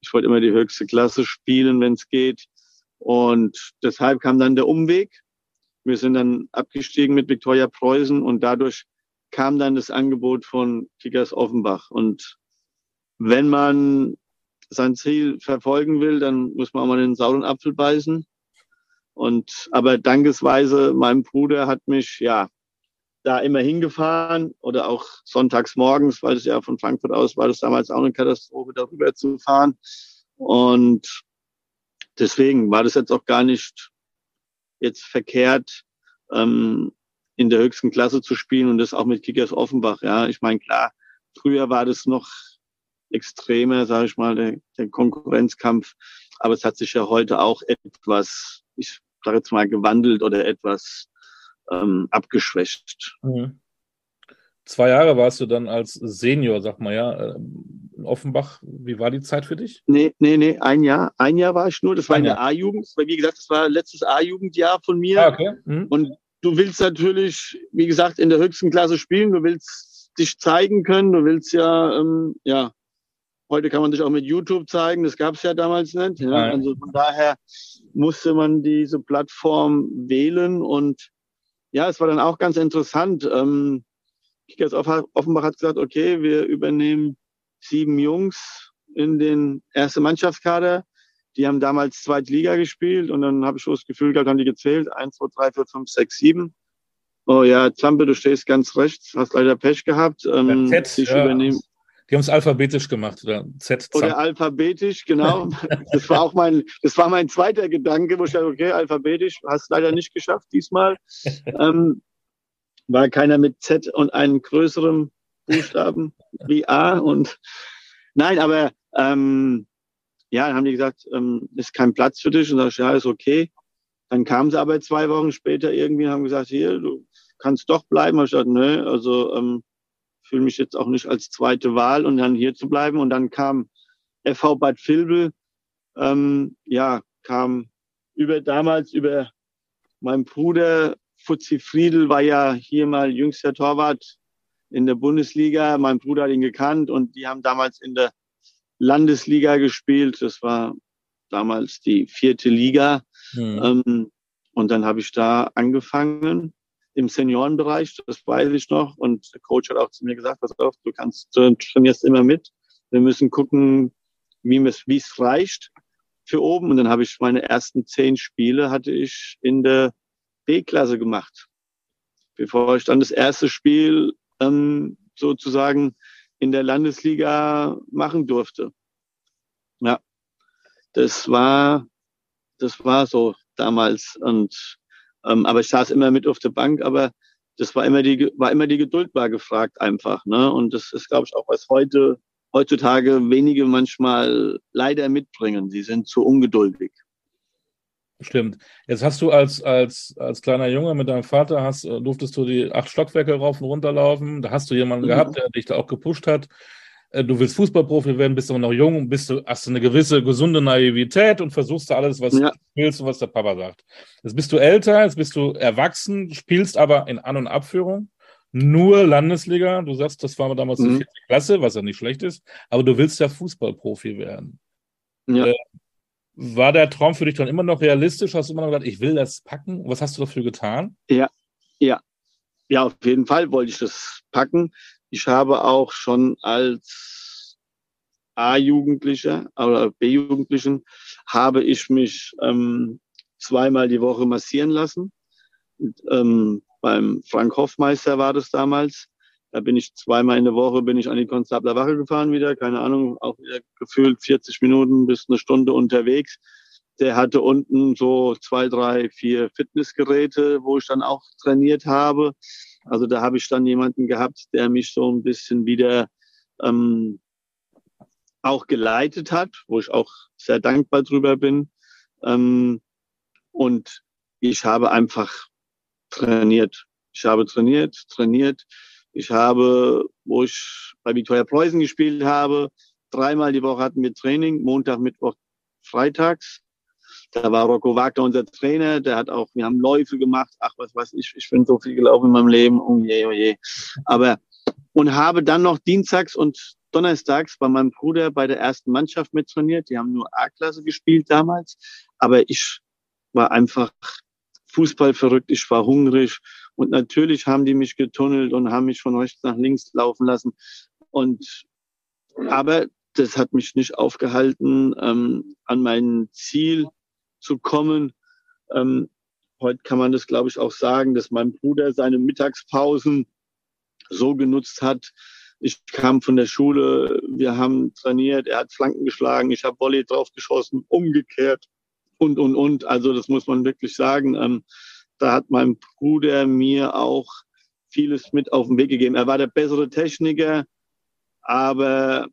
Speaker 2: Ich wollte immer die höchste Klasse spielen, wenn es geht. Und deshalb kam dann der Umweg. Wir sind dann abgestiegen mit Viktoria Preußen und dadurch kam dann das Angebot von Kickers Offenbach. Und wenn man sein Ziel verfolgen will, dann muss man auch mal den sauren Apfel beißen. Und aber dankesweise, mein Bruder hat mich ja da immer hingefahren oder auch sonntags morgens, weil es ja von Frankfurt aus war das damals auch eine Katastrophe, darüber zu fahren. Und deswegen war das jetzt auch gar nicht jetzt verkehrt, ähm, in der höchsten Klasse zu spielen und das auch mit Kickers Offenbach. Ja, ich meine, klar, früher war das noch extremer, sage ich mal, der, der Konkurrenzkampf. Aber es hat sich ja heute auch etwas, ich sage jetzt mal, gewandelt oder etwas ähm, abgeschwächt. Mhm.
Speaker 1: Zwei Jahre warst du dann als Senior, sag mal ja, ähm, in Offenbach. Wie war die Zeit für dich?
Speaker 2: Nee, nee, nee, ein Jahr. Ein Jahr war ich nur. Das war ein in der A-Jugend. Wie gesagt, das war letztes A-Jugendjahr von mir. Ah, okay. Mhm. Und du willst natürlich, wie gesagt, in der höchsten Klasse spielen. Du willst dich zeigen können. Du willst ja, ähm, ja, heute kann man dich auch mit YouTube zeigen. Das gab es ja damals nicht. Ja? Also von daher musste man diese Plattform wählen und ja, es war dann auch ganz interessant. Ähm, Kickers Offenbach hat gesagt, okay, wir übernehmen sieben Jungs in den ersten Mannschaftskader. Die haben damals Zweitliga gespielt und dann habe ich schon das Gefühl gehabt, haben die gezählt. Eins, zwei, drei, vier, fünf, sechs, sieben. Oh ja, Zampe, du stehst ganz rechts, hast leider Pech gehabt.
Speaker 1: Ähm, Z, ich ja. übernehme. Die haben es alphabetisch gemacht, oder Z.
Speaker 2: -Zamp. Oder alphabetisch, genau. das war auch mein, das war mein zweiter Gedanke, wo ich dachte, okay, alphabetisch, hast leider nicht geschafft diesmal. ähm, war keiner mit Z und einem größeren Buchstaben wie A und nein, aber Ähm, ja, dann haben die gesagt, ähm, ist kein Platz für dich. Und da ich, ja, ist okay. Dann kamen sie aber zwei Wochen später irgendwie und haben gesagt, hier, du kannst doch bleiben. Und ich dachte, nö, also ähm, fühle mich jetzt auch nicht als zweite Wahl und dann hier zu bleiben. Und dann kam FV Bad Vilbel, ähm, ja, kam über damals über meinen Bruder Fuzzi Friedel war ja hier mal jüngster Torwart in der Bundesliga. Mein Bruder hat ihn gekannt und die haben damals in der Landesliga gespielt. Das war damals die vierte Liga. Mhm. Ähm, und dann habe ich da angefangen im Seniorenbereich, das weiß ich noch. Und der Coach hat auch zu mir gesagt, pass auf, du kannst, du trainierst immer mit. Wir müssen gucken, wie es reicht für oben. Und dann habe ich meine ersten zehn Spiele hatte ich in der B-Klasse gemacht. Bevor ich dann das erste Spiel ähm, sozusagen in der Landesliga machen durfte. Ja, das war, das war so damals. Und ähm, aber ich saß immer mit auf der Bank, aber das war immer die, war immer die Geduld war gefragt einfach. Ne? Und das ist, glaube ich, auch was heute heutzutage wenige manchmal leider mitbringen. Sie sind zu ungeduldig.
Speaker 1: Stimmt. Jetzt hast du als, als, als kleiner Junge mit deinem Vater, hast, äh, durftest du die acht Stockwerke rauf und runter laufen. Da hast du jemanden mhm. gehabt, der dich da auch gepusht hat. Äh, du willst Fußballprofi werden, bist aber noch jung, bist du, hast du eine gewisse gesunde Naivität und versuchst da alles, was ja. du willst und was der Papa sagt. Jetzt bist du älter, jetzt bist du erwachsen, spielst aber in An- und Abführung nur Landesliga. Du sagst, das war damals mhm. die vierte Klasse, was ja nicht schlecht ist, aber du willst ja Fußballprofi werden. Ja. Äh, war der Traum für dich dann immer noch realistisch? Hast du immer noch gedacht, ich will das packen? Was hast du dafür getan?
Speaker 2: Ja, ja. Ja, auf jeden Fall wollte ich das packen. Ich habe auch schon als A-Jugendlicher oder B-Jugendlichen habe ich mich ähm, zweimal die Woche massieren lassen. Und, ähm, beim Frank Hoffmeister war das damals. Da bin ich zweimal in der Woche bin ich an die Konstabler Wache gefahren wieder, keine Ahnung, auch wieder gefühlt 40 Minuten bis eine Stunde unterwegs. Der hatte unten so zwei, drei, vier Fitnessgeräte, wo ich dann auch trainiert habe. Also da habe ich dann jemanden gehabt, der mich so ein bisschen wieder ähm, auch geleitet hat, wo ich auch sehr dankbar drüber bin. Ähm, und ich habe einfach trainiert. Ich habe trainiert, trainiert. Ich habe, wo ich bei Victoria Preußen gespielt habe, dreimal die Woche hatten wir Training, Montag, Mittwoch, Freitags. Da war Rocco Wagner unser Trainer, der hat auch, wir haben Läufe gemacht, ach was weiß ich, ich bin so viel gelaufen in meinem Leben, oh je, oh je. Aber, und habe dann noch dienstags und donnerstags bei meinem Bruder bei der ersten Mannschaft mit trainiert. Die haben nur A-Klasse gespielt damals. Aber ich war einfach Fußball verrückt, ich war hungrig und natürlich haben die mich getunnelt und haben mich von rechts nach links laufen lassen. Und aber das hat mich nicht aufgehalten, ähm, an mein Ziel zu kommen. Ähm, heute kann man das, glaube ich, auch sagen, dass mein Bruder seine Mittagspausen so genutzt hat. Ich kam von der Schule, wir haben trainiert, er hat Flanken geschlagen, ich habe Volley draufgeschossen, umgekehrt und, und, und. Also das muss man wirklich sagen. Ähm, da hat mein Bruder mir auch vieles mit auf den Weg gegeben. Er war der bessere Techniker, aber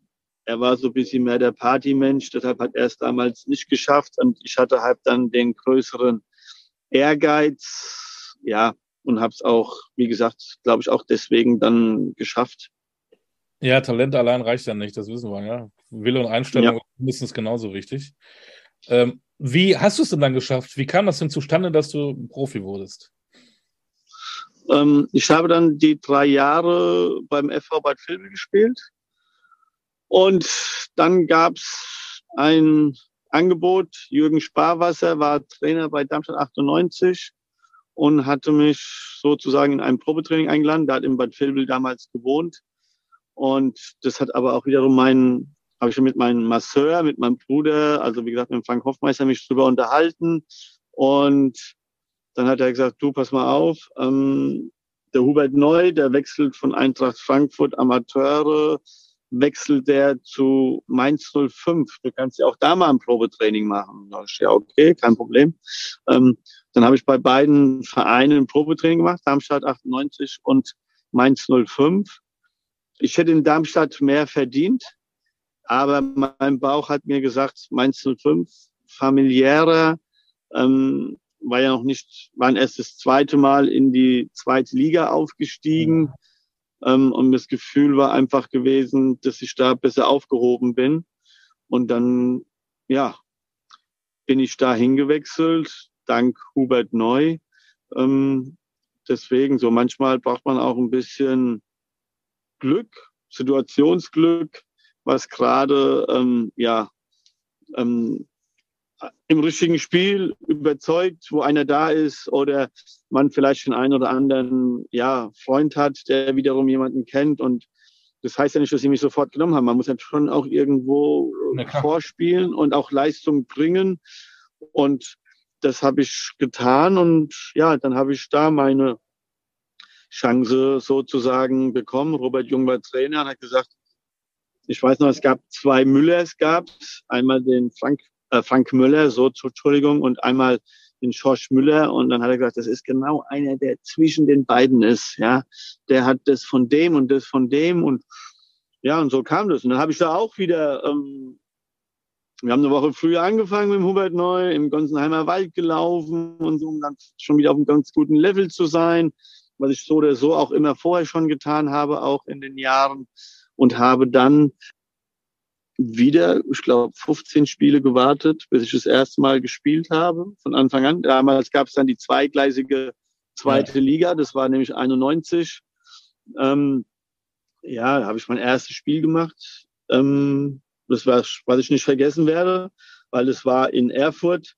Speaker 2: er war so ein bisschen mehr der Partymensch. Deshalb hat er es damals nicht geschafft. Und ich hatte halt dann den größeren Ehrgeiz. Ja, und habe es auch, wie gesagt, glaube ich, auch deswegen dann geschafft.
Speaker 1: Ja, Talent allein reicht ja nicht, das wissen wir, ja. Wille und Einstellung ja. mindestens genauso wichtig. Ähm, wie hast du es denn dann geschafft? Wie kam das denn zustande, dass du Profi wurdest?
Speaker 2: Ähm, ich habe dann die drei Jahre beim FV Bad Vilbel gespielt. Und dann gab es ein Angebot. Jürgen Sparwasser war Trainer bei Darmstadt 98 und hatte mich sozusagen in ein Probetraining eingeladen. Der hat in Bad Vilbel damals gewohnt. Und das hat aber auch wiederum meinen habe ich schon mit meinem Masseur, mit meinem Bruder, also wie gesagt mit Frank Hoffmeister mich drüber unterhalten. Und dann hat er gesagt, du pass mal auf, ähm, der Hubert Neu, der wechselt von Eintracht Frankfurt Amateure, wechselt der zu Mainz 05. Du kannst ja auch da mal ein Probetraining machen. Da ich, ja, okay, kein Problem. Ähm, dann habe ich bei beiden Vereinen ein Probetraining gemacht, Darmstadt 98 und Mainz 05. Ich hätte in Darmstadt mehr verdient, Aber mein Bauch hat mir gesagt, Mainz 05, familiärer, ähm, war ja noch nicht, waren erst das zweite Mal in die zweite Liga aufgestiegen. Ähm, und das Gefühl war einfach gewesen, dass ich da besser aufgehoben bin. Und dann, ja, bin ich da hingewechselt, dank Hubert Neu. Ähm, deswegen, so manchmal braucht man auch ein bisschen Glück, Situationsglück, was gerade, ähm, ja, ähm, im richtigen Spiel überzeugt, wo einer da ist oder man vielleicht den einen oder anderen ja, Freund hat, der wiederum jemanden kennt. Und das heißt ja nicht, dass sie mich sofort genommen haben. Man muss ja schon auch irgendwo vorspielen und auch Leistung bringen. Und das habe ich getan. Und ja, dann habe ich da meine Chance sozusagen bekommen. Robert Jung war Trainer und hat gesagt, ich weiß noch, es gab zwei Müllers, gab es. Einmal den Frank äh, Frank Müller, so, Entschuldigung, und einmal den Schorsch Müller und dann hat er gesagt, das ist genau einer, der zwischen den beiden ist, ja. Der hat das von dem und das von dem und ja, und so kam das. Und dann habe ich da auch wieder, ähm, wir haben eine Woche früher angefangen mit dem Hubert Neu, im Gonsenheimer Wald gelaufen und so, um dann schon wieder auf einem ganz guten Level zu sein, was ich so oder so auch immer vorher schon getan habe, auch in den Jahren und habe dann wieder, ich glaube, 15 Spiele gewartet, bis ich das erste Mal gespielt habe, von Anfang an. Damals gab es dann die zweigleisige zweite. Liga, das war nämlich 91. Ähm, ja, da habe ich mein erstes Spiel gemacht. Ähm, das war, was ich nicht vergessen werde, weil es war in Erfurt,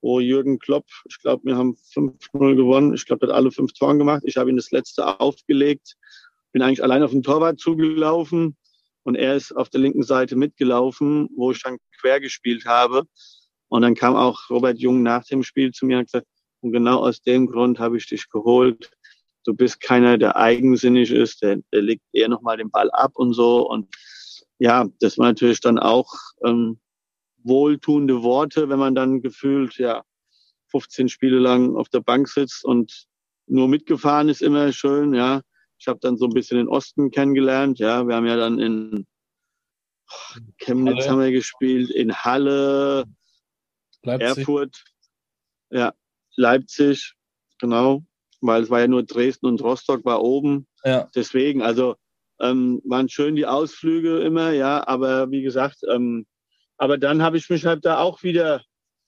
Speaker 2: wo Jürgen Klopp, ich glaube, wir haben 5-0 gewonnen. Ich glaube, er hat alle fünf Toren gemacht. Ich habe ihn das letzte aufgelegt. Bin eigentlich allein auf den Torwart zugelaufen und er ist auf der linken Seite mitgelaufen, wo ich dann quer gespielt habe. Und dann kam auch Robert Jung nach dem Spiel zu mir und gesagt, und genau aus dem Grund habe ich dich geholt. Du bist keiner, der eigensinnig ist, der, der legt eher nochmal den Ball ab und so. Und ja, das war natürlich dann auch ähm, wohltuende Worte, wenn man dann gefühlt, ja, 15 Spiele lang auf der Bank sitzt und nur mitgefahren ist immer schön, ja. Ich habe dann so ein bisschen den Osten kennengelernt. Ja, wir haben ja dann in Chemnitz Halle. haben wir gespielt, in Halle, Leipzig. Erfurt, ja, Leipzig, genau, weil es war ja nur Dresden und Rostock war oben. Ja. Deswegen, also ähm, waren schön die Ausflüge immer, ja, aber wie gesagt, ähm, aber dann habe ich mich halt da auch wieder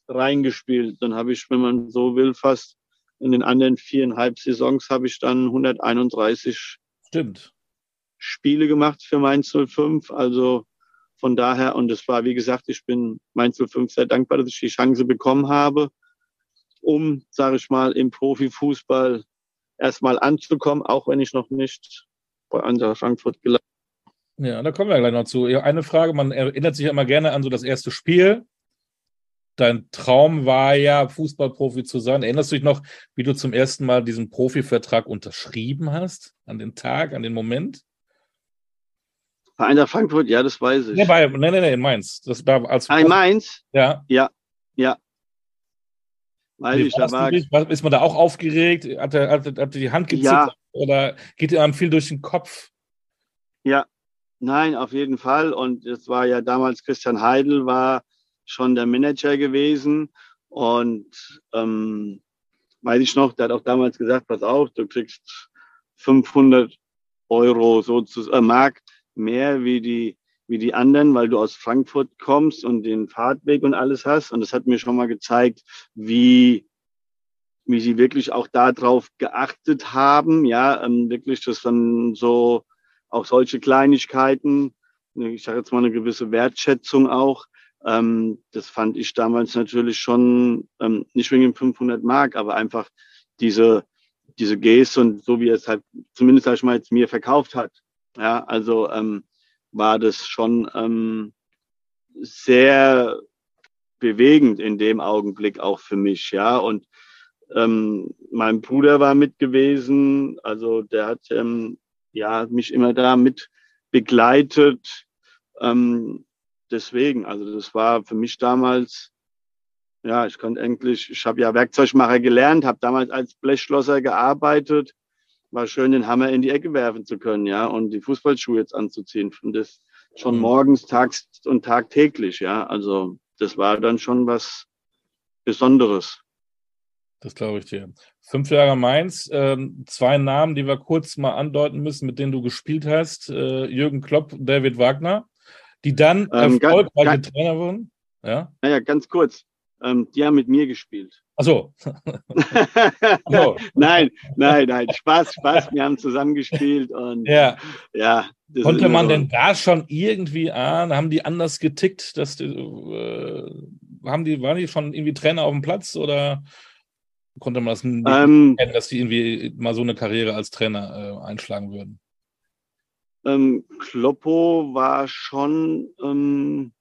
Speaker 2: reingespielt. Dann habe ich, wenn man so will, fast in den anderen viereinhalb Saisons habe ich dann 131
Speaker 1: Stimmt.
Speaker 2: Spiele gemacht für Mainz 05. Also von daher, und es war, wie gesagt, ich bin Mainz 05 sehr dankbar, dass ich die Chance bekommen habe, um, sage ich mal, im Profifußball erstmal anzukommen, auch wenn ich noch nicht bei Eintracht Frankfurt gelandet
Speaker 1: ja, da kommen wir gleich noch zu. Eine Frage, man erinnert sich ja immer gerne an so das erste Spiel dein Traum war ja, Fußballprofi zu sein. Erinnerst du dich noch, wie du zum ersten Mal diesen Profivertrag unterschrieben hast? An den Tag, an den Moment?
Speaker 2: Bei einer Frankfurt, ja, das weiß ich.
Speaker 1: Nee, bei, nee, nee, nee, in Mainz. Das
Speaker 2: da als ah, in Mainz?
Speaker 1: Ja.
Speaker 2: Ja, ja.
Speaker 1: Weiß ich, da war, ist man da auch aufgeregt? Hat er, hat, hat die Hand gezittert? Ja. Oder geht einem viel durch den Kopf?
Speaker 2: Ja, nein, auf jeden Fall. Und es war ja damals Christian Heidel, war schon der Manager gewesen und ähm, weiß ich noch, der hat auch damals gesagt, pass auf, du kriegst 500 Euro sozusagen, äh, Mark mehr wie die, wie die anderen, weil du aus Frankfurt kommst und den Fahrtweg und alles hast. Und das hat mir schon mal gezeigt, wie, wie sie wirklich auch darauf geachtet haben, ja, ähm, wirklich das dann so, auch solche Kleinigkeiten, ich sage jetzt mal eine gewisse Wertschätzung auch, ähm, das fand ich damals natürlich schon, ähm, nicht wegen 500 Mark, aber einfach diese, diese Geste und so wie er es halt, zumindest sag ich mal, jetzt mir verkauft hat. Ja, also ähm, war das schon ähm, sehr bewegend in dem Augenblick auch für mich, ja. Und ähm, mein Bruder war mit gewesen, also der hat ähm, ja mich immer da mit begleitet. Ähm, deswegen, also das war für mich damals, ja, ich konnte eigentlich, ich habe ja Werkzeugmacher gelernt, habe damals als Blechschlosser gearbeitet, war schön, den Hammer in die Ecke werfen zu können, ja, und die Fußballschuhe jetzt anzuziehen. Und das, schon mhm. morgens, tags und tagtäglich, ja. Also das war dann schon was Besonderes.
Speaker 1: Das glaube ich dir. Fünf Jahre Mainz, äh, zwei Namen, die wir kurz mal andeuten müssen, mit denen du gespielt hast. Äh, Jürgen Klopp, David Wagner, die dann ähm, erfolgreiche Trainer wurden.
Speaker 2: Ja? Naja, ganz kurz. Ähm, die haben mit mir gespielt.
Speaker 1: Ach so.
Speaker 2: so. nein, nein, nein. Spaß, Spaß. Wir haben zusammengespielt und
Speaker 1: ja. ja Konnte man denn da schon irgendwie ahnen? Haben die anders getickt? Dass die, äh, haben die, waren die schon irgendwie Trainer auf dem Platz oder konnte man das nicht ähm, kennen, dass die irgendwie mal so eine Karriere als Trainer äh, einschlagen würden?
Speaker 2: Ähm, Kloppo war schon ähm,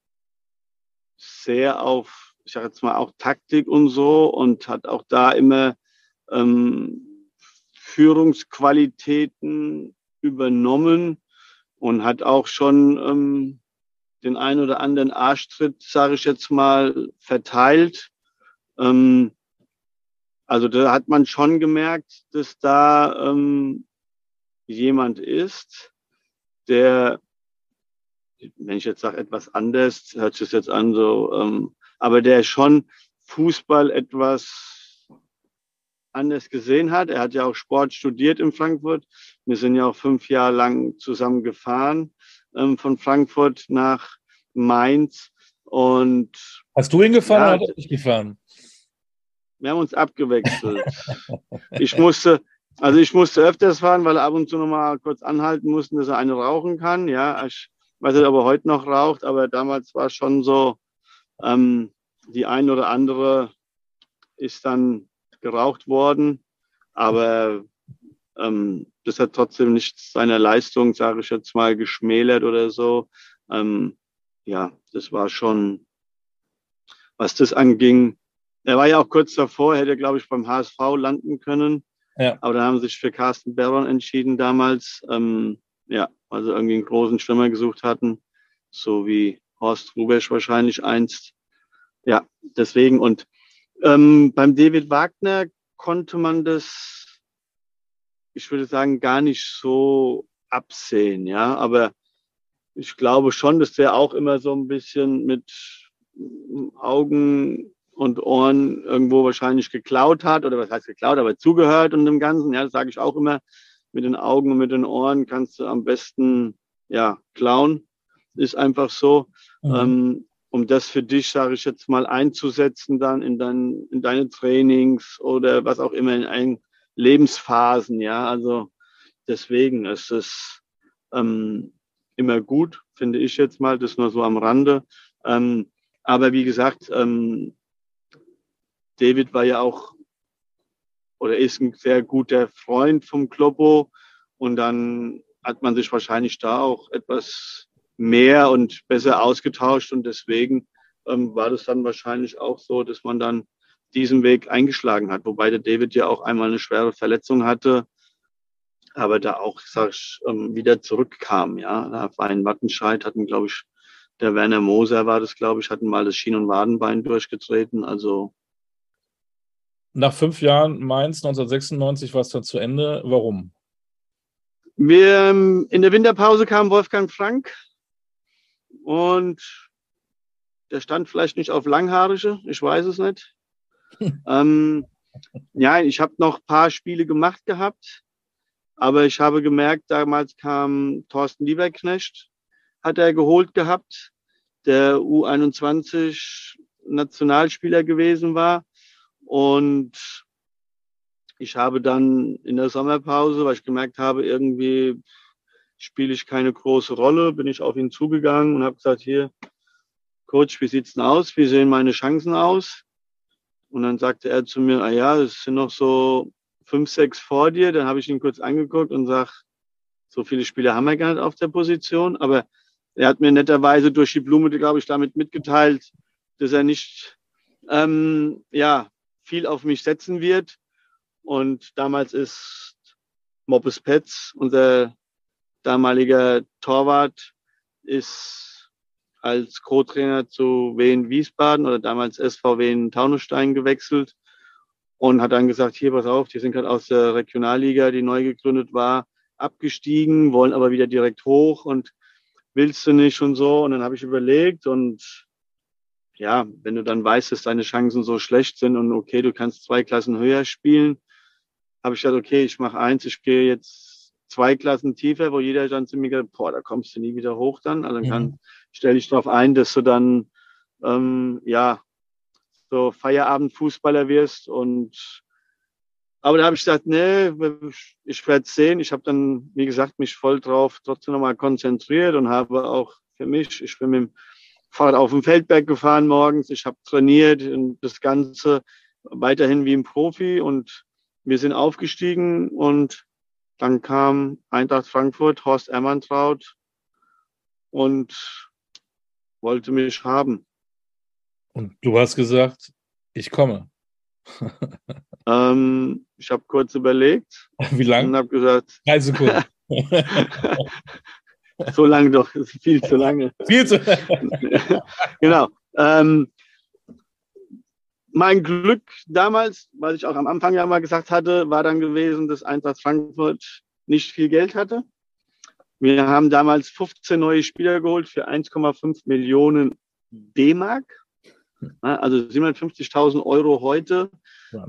Speaker 2: sehr auf, ich sage jetzt mal, auch Taktik und so und hat auch da immer ähm, Führungsqualitäten übernommen und hat auch schon ähm, den ein oder anderen Arschtritt, sage ich jetzt mal, verteilt. Ähm, also da hat man schon gemerkt, dass da ähm, jemand ist, der, wenn ich jetzt sage etwas anders, hört sich das jetzt an so, ähm, aber der schon Fußball etwas anders gesehen hat. Er hat ja auch Sport studiert in Frankfurt. Wir sind ja auch fünf Jahre lang zusammen gefahren ähm, von Frankfurt nach Mainz. Und
Speaker 1: hast du ihn gefahren ja, oder hat er dich gefahren?
Speaker 2: Wir haben uns abgewechselt. ich musste, also ich musste öfters fahren, weil er ab und zu noch mal kurz anhalten musste, dass er eine rauchen kann. Ja, ich weiß nicht, ob er heute noch raucht, aber damals war es schon so, ähm, die ein oder andere ist dann geraucht worden, aber ähm, das hat trotzdem nichts seiner Leistung, sage ich jetzt mal, geschmälert oder so. Ähm, ja, das war schon, was das anging, er war ja auch kurz davor, hätte, glaube ich, beim HSV landen können. Ja. Aber da haben sie sich für Carsten Baron entschieden damals. Ähm, ja, also irgendwie einen großen Stürmer gesucht hatten, so wie Horst Rubesch wahrscheinlich einst. Ja, deswegen. Und ähm, beim David Wagner konnte man das, ich würde sagen, gar nicht so absehen, ja. Aber ich glaube schon, dass der auch immer so ein bisschen mit Augen und Ohren irgendwo wahrscheinlich geklaut hat oder was heißt geklaut, aber zugehört und dem Ganzen. Ja, das sage ich auch immer. Mit den Augen und mit den Ohren kannst du am besten ja klauen. Ist einfach so. Mhm. Ähm, um das für dich, sage ich jetzt mal, einzusetzen dann in, dein, in deine Trainings oder was auch immer in einen Lebensphasen. Ja, also deswegen ist es ähm, immer gut, finde ich jetzt mal, das nur so am Rande. Ähm, aber wie gesagt, ähm, David war ja auch oder ist ein sehr guter Freund vom Kloppo. Und dann hat man sich wahrscheinlich da auch etwas mehr und besser ausgetauscht. Und deswegen ähm, war das dann wahrscheinlich auch so, dass man dann diesen Weg eingeschlagen hat, wobei der David ja auch einmal eine schwere Verletzung hatte, aber da auch, sag ich, ähm, wieder zurückkam, ja. Da war ein Wattenscheid, hatten, glaube ich, der Werner Moser war das, glaube ich, hatten mal das Schien- und Wadenbein durchgetreten, also
Speaker 1: nach fünf Jahren Mainz 1996 war es dann zu Ende. Warum?
Speaker 2: Wir, ähm, in der Winterpause kam Wolfgang Frank und der stand vielleicht nicht auf Langhaarige, ich weiß es nicht. ähm, ja, ich habe noch ein paar Spiele gemacht gehabt, aber ich habe gemerkt, damals kam Thorsten Lieberknecht, hat er geholt gehabt, der U21 Nationalspieler gewesen war. Und ich habe dann in der Sommerpause, weil ich gemerkt habe, irgendwie spiele ich keine große Rolle, bin ich auf ihn zugegangen und habe gesagt, hier, Coach, wie sieht's denn aus? Wie sehen meine Chancen aus? Und dann sagte er zu mir, ah ja, es sind noch so fünf, sechs vor dir. Dann habe ich ihn kurz angeguckt und sag, so viele Spieler haben wir gar nicht auf der Position. Aber er hat mir netterweise durch die Blume, glaube ich, damit mitgeteilt, dass er nicht ähm, ja, viel auf mich setzen wird. Und damals ist Moppes Petz, unser damaliger Torwart, ist als Co-Trainer zu Wien Wiesbaden oder damals SVW in Taunusstein gewechselt und hat dann gesagt, hier, pass auf, die sind gerade aus der Regionalliga, die neu gegründet war, abgestiegen, wollen aber wieder direkt hoch und willst du nicht und so. Und dann habe ich überlegt und ja, wenn du dann weißt, dass deine Chancen so schlecht sind und okay, du kannst zwei Klassen höher spielen, habe ich gesagt, okay, ich mache eins, ich gehe jetzt zwei Klassen tiefer, wo jeder dann zu mir gesagt, boah, da kommst du nie wieder hoch dann. Also dann kann, stell dich darauf ein, dass du dann ähm, ja so Feierabendfußballer wirst und aber da habe ich gesagt, nee, ich werde sehen. Ich habe dann, wie gesagt, mich voll drauf trotzdem nochmal konzentriert und habe auch für mich, ich bin mit dem Fahrrad auf dem Feldberg gefahren morgens, ich habe trainiert und das Ganze weiterhin wie ein Profi und wir sind aufgestiegen und dann kam Eintracht Frankfurt, Horst Ermantraut und wollte mich haben.
Speaker 1: Und du hast gesagt, ich komme.
Speaker 2: ähm, ich habe kurz überlegt.
Speaker 1: Wie lange?
Speaker 2: Und habe gesagt.
Speaker 1: Drei Sekunden.
Speaker 2: so lange doch, viel zu lange.
Speaker 1: Viel zu
Speaker 2: Genau. Ähm, mein Glück damals, weil ich auch am Anfang ja mal gesagt hatte, war dann gewesen, dass Eintracht Frankfurt nicht viel Geld hatte. Wir haben damals 15 neue Spieler geholt für 1,5 Millionen D-Mark. Also 750.000 Euro heute.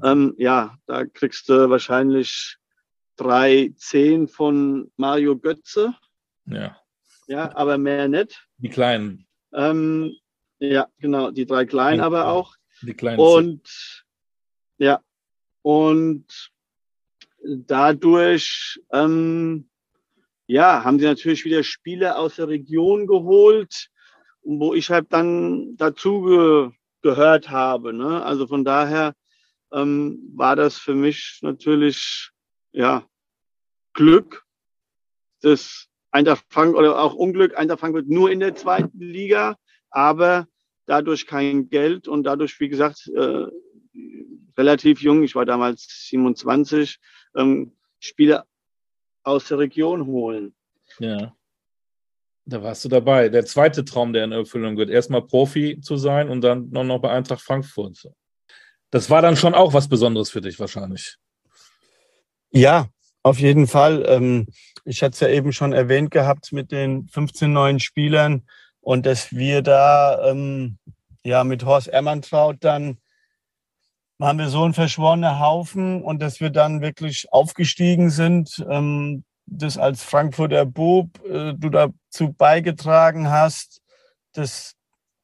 Speaker 2: Ähm, ja, da kriegst du wahrscheinlich drei Zehn von Mario Götze.
Speaker 1: Ja.
Speaker 2: Ja, aber mehr nicht.
Speaker 1: Die kleinen.
Speaker 2: Ähm, ja, genau, die drei kleinen ja, aber auch.
Speaker 1: Die kleinen.
Speaker 2: Und ja, und dadurch ähm, ja, haben sie natürlich wieder Spiele aus der Region geholt, wo ich halt dann dazu ge gehört habe. Ne? Also von daher ähm, war das für mich natürlich ja Glück, das Eintracht Frankfurt oder auch Unglück. Eintracht Frankfurt nur in der zweiten Liga, aber dadurch kein Geld und dadurch, wie gesagt, äh, relativ jung. Ich war damals 27. Ähm, Spieler aus der Region holen.
Speaker 1: Ja. Da warst du dabei. Der zweite Traum, der in Erfüllung wird, erstmal Profi zu sein und dann noch, noch bei Eintracht Frankfurt. Das war dann schon auch was Besonderes für dich wahrscheinlich.
Speaker 2: Ja, auf jeden Fall. Ähm, ich hatte es ja eben schon erwähnt gehabt mit den 15 neuen Spielern und dass wir da ähm, ja mit Horst Ermantraut dann haben wir so einen verschworenen Haufen und dass wir dann wirklich aufgestiegen sind, ähm, das als Frankfurter Bub äh, du dazu beigetragen hast, dass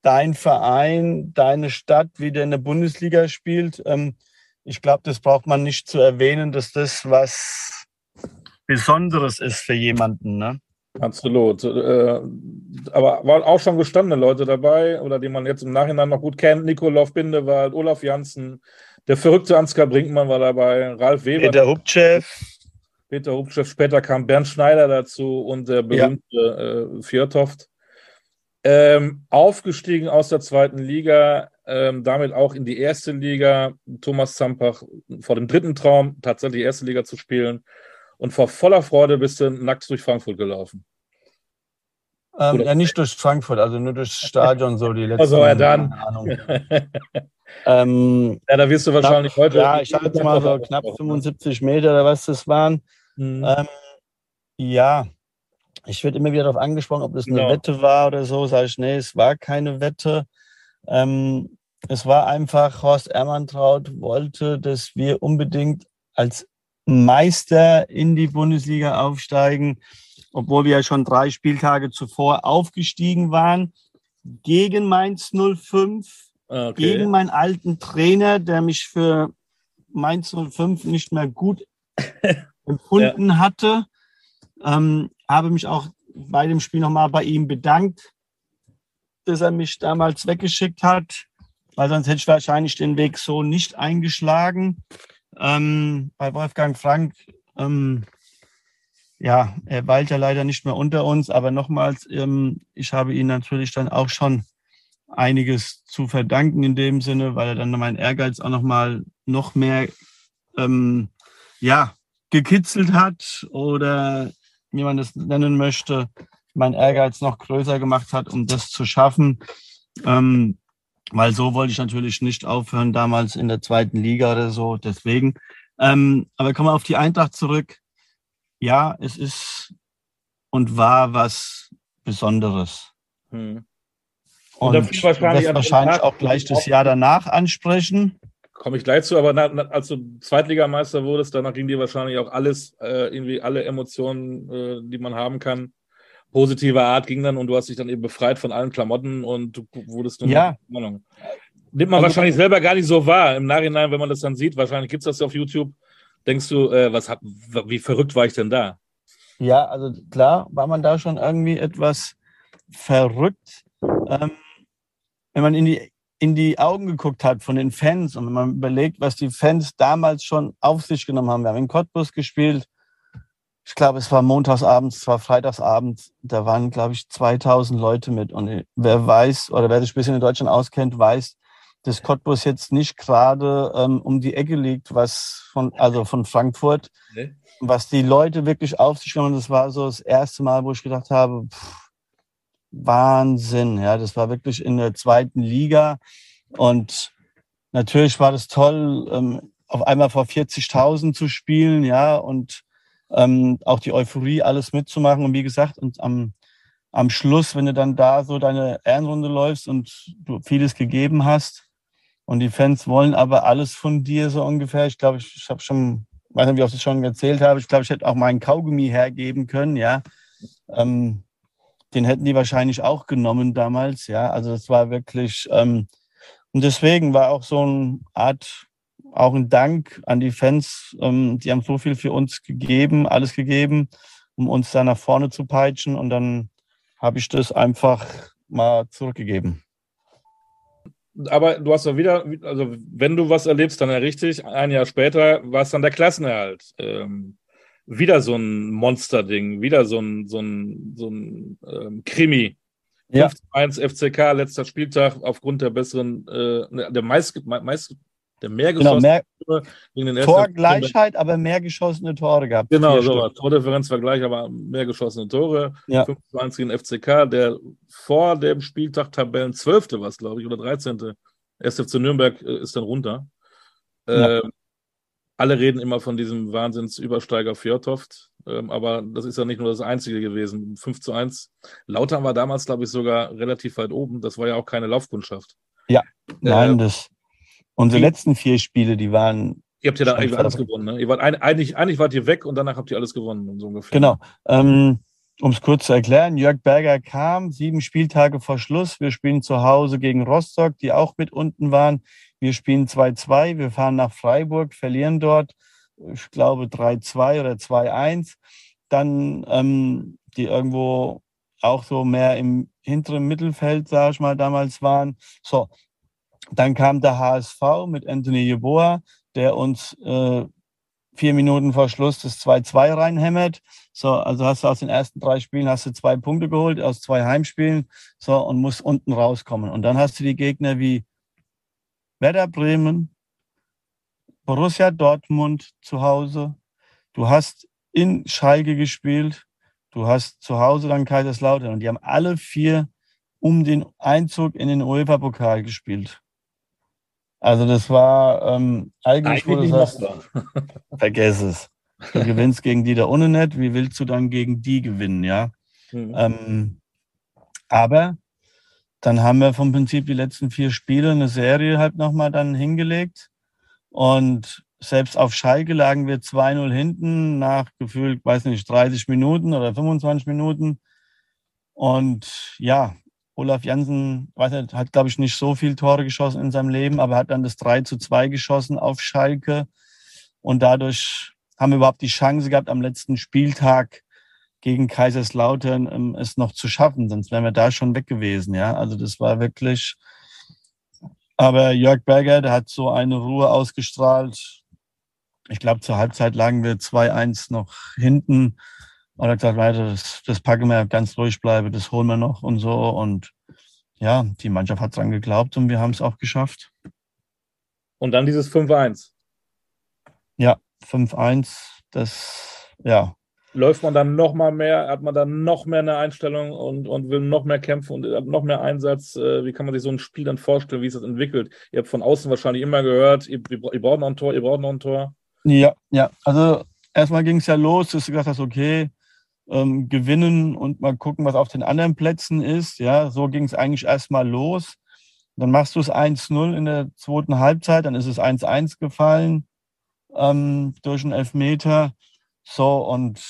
Speaker 2: dein Verein, deine Stadt wieder in der Bundesliga spielt. Ähm, ich glaube, das braucht man nicht zu erwähnen, dass das was Besonderes ist für jemanden. Ne?
Speaker 1: Absolut. Äh, aber waren auch schon gestandene Leute dabei oder die man jetzt im Nachhinein noch gut kennt. Nikolov Bindewald, Olaf Janssen, der verrückte Ansgar Brinkmann war dabei, Ralf Weber.
Speaker 2: Peter Hubchev.
Speaker 1: Peter Hubchev, später kam Bernd Schneider dazu und der berühmte ja. äh, Fjörtoft. Ähm, aufgestiegen aus der zweiten Liga, ähm, damit auch in die erste Liga. Thomas Zampach vor dem dritten Traum, tatsächlich die erste Liga zu spielen. Und vor voller Freude bist du nackt durch Frankfurt gelaufen.
Speaker 2: Ähm, ja, nicht durch Frankfurt, also nur durchs Stadion so die letzten.
Speaker 1: Also ja, dann. ähm, ja, da wirst du wahrscheinlich
Speaker 2: knapp,
Speaker 1: heute.
Speaker 2: Ja, ich sage jetzt mal so knapp 75 Meter oder was das waren. Mhm. Ähm, ja, ich werde immer wieder darauf angesprochen, ob das eine genau. Wette war oder so. Sage ich, nee, es war keine Wette. Ähm, es war einfach, Horst Ermantraut wollte, dass wir unbedingt als Meister in die Bundesliga aufsteigen obwohl wir ja schon drei Spieltage zuvor aufgestiegen waren, gegen Mainz 05, okay. gegen meinen alten Trainer, der mich für Mainz 05 nicht mehr gut empfunden ja. hatte. Ähm, habe mich auch bei dem Spiel nochmal bei ihm bedankt, dass er mich damals weggeschickt hat, weil sonst hätte ich wahrscheinlich den Weg so nicht eingeschlagen. Ähm, bei Wolfgang Frank ähm, ja, er weilt ja leider nicht mehr unter uns, aber nochmals, ähm, ich habe ihm natürlich dann auch schon einiges zu verdanken in dem Sinne, weil er dann meinen Ehrgeiz auch nochmal noch mehr, ähm, ja, gekitzelt hat oder wie man das nennen möchte, mein Ehrgeiz noch größer gemacht hat, um das zu schaffen. Ähm, weil so wollte ich natürlich nicht aufhören, damals in der zweiten Liga oder so. Deswegen. Ähm, aber kommen wir auf die Eintracht zurück ja, es ist und war was Besonderes. Hm. Und, und das wahrscheinlich, wahrscheinlich auch gleich das Jahr danach ansprechen.
Speaker 1: Komme ich gleich zu, aber na, na, als du Zweitligameister wurdest, danach ging dir wahrscheinlich auch alles, äh, irgendwie alle Emotionen, äh, die man haben kann, positiver Art ging dann und du hast dich dann eben befreit von allen Klamotten und du wurdest
Speaker 2: nur ja.
Speaker 1: Ahnung. Nimmt man also, wahrscheinlich selber gar nicht so wahr. Im Nachhinein, wenn man das dann sieht, wahrscheinlich gibt es das ja auf YouTube, denkst du, äh, was hab, wie verrückt war ich denn da?
Speaker 2: Ja, also klar, war man da schon irgendwie etwas verrückt. Ähm, wenn man in die in die Augen geguckt hat von den Fans und wenn man überlegt, was die Fans damals schon auf sich genommen haben. Wir haben in Cottbus gespielt. Ich glaube, es war montagsabends, es war freitagsabend. Da waren, glaube ich, 2000 Leute mit. Und wer weiß oder wer sich ein bisschen in Deutschland auskennt, weiß, dass Cottbus jetzt nicht gerade ähm, um die Ecke liegt, was von, also von Frankfurt, nee. was die Leute wirklich auf sich genommen. Das war so das erste Mal, wo ich gedacht habe, pff, Wahnsinn. Ja, das war wirklich in der zweiten Liga. Und natürlich war das toll, ähm, auf einmal vor 40.000 zu spielen, ja, und ähm, auch die Euphorie, alles mitzumachen. Und wie gesagt, und am, am Schluss, wenn du dann da so deine Ehrenrunde läufst und du vieles gegeben hast und die Fans wollen aber alles von dir so ungefähr. Ich glaube, ich, ich habe schon, weiß nicht, wie oft ich schon erzählt habe, ich glaube, ich hätte auch meinen Kaugummi hergeben können, ja. Ähm, den hätten die wahrscheinlich auch genommen damals. Ja, also das war wirklich, ähm, und deswegen war auch so eine Art, auch ein Dank an die Fans. Ähm, die haben so viel für uns gegeben, alles gegeben, um uns da nach vorne zu peitschen. Und dann habe ich das einfach mal zurückgegeben.
Speaker 1: Aber du hast ja wieder, also wenn du was erlebst, dann ja richtig. Ein Jahr später war es dann der Klassenerhalt. Ähm, wieder so ein Monster-Ding, wieder so ein, so ein, so ein ähm, Krimi. Ja. 1 FCK, letzter Spieltag, aufgrund der besseren, äh, der meist, meist der mehr
Speaker 2: genau, mehr gegen den Torgleichheit, aber mehr geschossene Tore gehabt.
Speaker 1: Genau, so Tordifferenz war gleich, aber mehr geschossene Tore.
Speaker 2: Ja.
Speaker 1: 5 1 gegen FCK, der vor dem Spieltag Tabellen 12. war glaube ich, oder 13. Erst FC Nürnberg äh, ist dann runter. Ja. Ähm, alle reden immer von diesem Wahnsinnsübersteiger Fjordhoft, ähm, aber das ist ja nicht nur das Einzige gewesen. 5 zu 1. Lautern war damals, glaube ich, sogar relativ weit oben. Das war ja auch keine Laufkundschaft.
Speaker 2: Ja, nein, äh, das. Unsere die, letzten vier Spiele, die waren.
Speaker 1: Ihr habt ja da eigentlich alles gewonnen, ne? Ihr wart ein, eigentlich, eigentlich wart ihr weg und danach habt ihr alles gewonnen, so ungefähr.
Speaker 2: Genau. Ähm, um es kurz zu erklären, Jörg Berger kam sieben Spieltage vor Schluss. Wir spielen zu Hause gegen Rostock, die auch mit unten waren. Wir spielen 2-2, wir fahren nach Freiburg, verlieren dort, ich glaube 3-2 oder 2-1. Dann ähm, die irgendwo auch so mehr im hinteren Mittelfeld, sage ich mal, damals waren. So, dann kam der HSV mit Anthony Jeboa, der uns äh, vier Minuten vor Schluss das 2-2 reinhämmert. So, also hast du aus den ersten drei Spielen hast du zwei Punkte geholt aus zwei Heimspielen, so und musst unten rauskommen. Und dann hast du die Gegner wie Werder Bremen, Borussia Dortmund zu Hause. Du hast in Schalke gespielt. Du hast zu Hause dann Kaiserslautern. Und die haben alle vier um den Einzug in den UEFA-Pokal gespielt. Also das war ähm, eigentlich, wo du sagst, vergess es. Du gewinnst gegen die da ohne nicht. Wie willst du dann gegen die gewinnen, ja? Mhm. Ähm, aber dann haben wir vom Prinzip die letzten vier Spiele eine Serie halt nochmal dann hingelegt. Und selbst auf Schalke lagen wir 2-0 hinten nach gefühlt, weiß nicht, 30 Minuten oder 25 Minuten. Und ja, Olaf Jansen weiß nicht, hat, glaube ich, nicht so viel Tore geschossen in seinem Leben, aber hat dann das 3 zu 2 geschossen auf Schalke. Und dadurch haben wir überhaupt die Chance gehabt, am letzten Spieltag gegen Kaiserslautern ähm, es noch zu schaffen, sonst wären wir da schon weg gewesen. Ja, also das war wirklich. Aber Jörg Berger, der hat so eine Ruhe ausgestrahlt. Ich glaube, zur Halbzeit lagen wir 2-1 noch hinten. Und er hat gesagt, weiter, das, das packen wir ganz ruhig bleiben, das holen wir noch und so. Und ja, die Mannschaft hat dran geglaubt und wir haben es auch geschafft.
Speaker 1: Und dann dieses 5-1.
Speaker 2: Ja, 5-1, das, ja,
Speaker 1: läuft man dann noch mal mehr, hat man dann noch mehr eine Einstellung und, und will noch mehr kämpfen und hat noch mehr Einsatz. Äh, wie kann man sich so ein Spiel dann vorstellen, wie es das entwickelt? Ihr habt von außen wahrscheinlich immer gehört, ihr, ihr braucht noch ein Tor, ihr braucht noch ein Tor.
Speaker 2: Ja, ja. Also erstmal ging es ja los, dass du gesagt hast, okay, ähm, gewinnen und mal gucken, was auf den anderen Plätzen ist. Ja, so ging es eigentlich erstmal los. Dann machst du es 1-0 in der zweiten Halbzeit, dann ist es 1-1 gefallen ähm, durch einen Elfmeter. So, und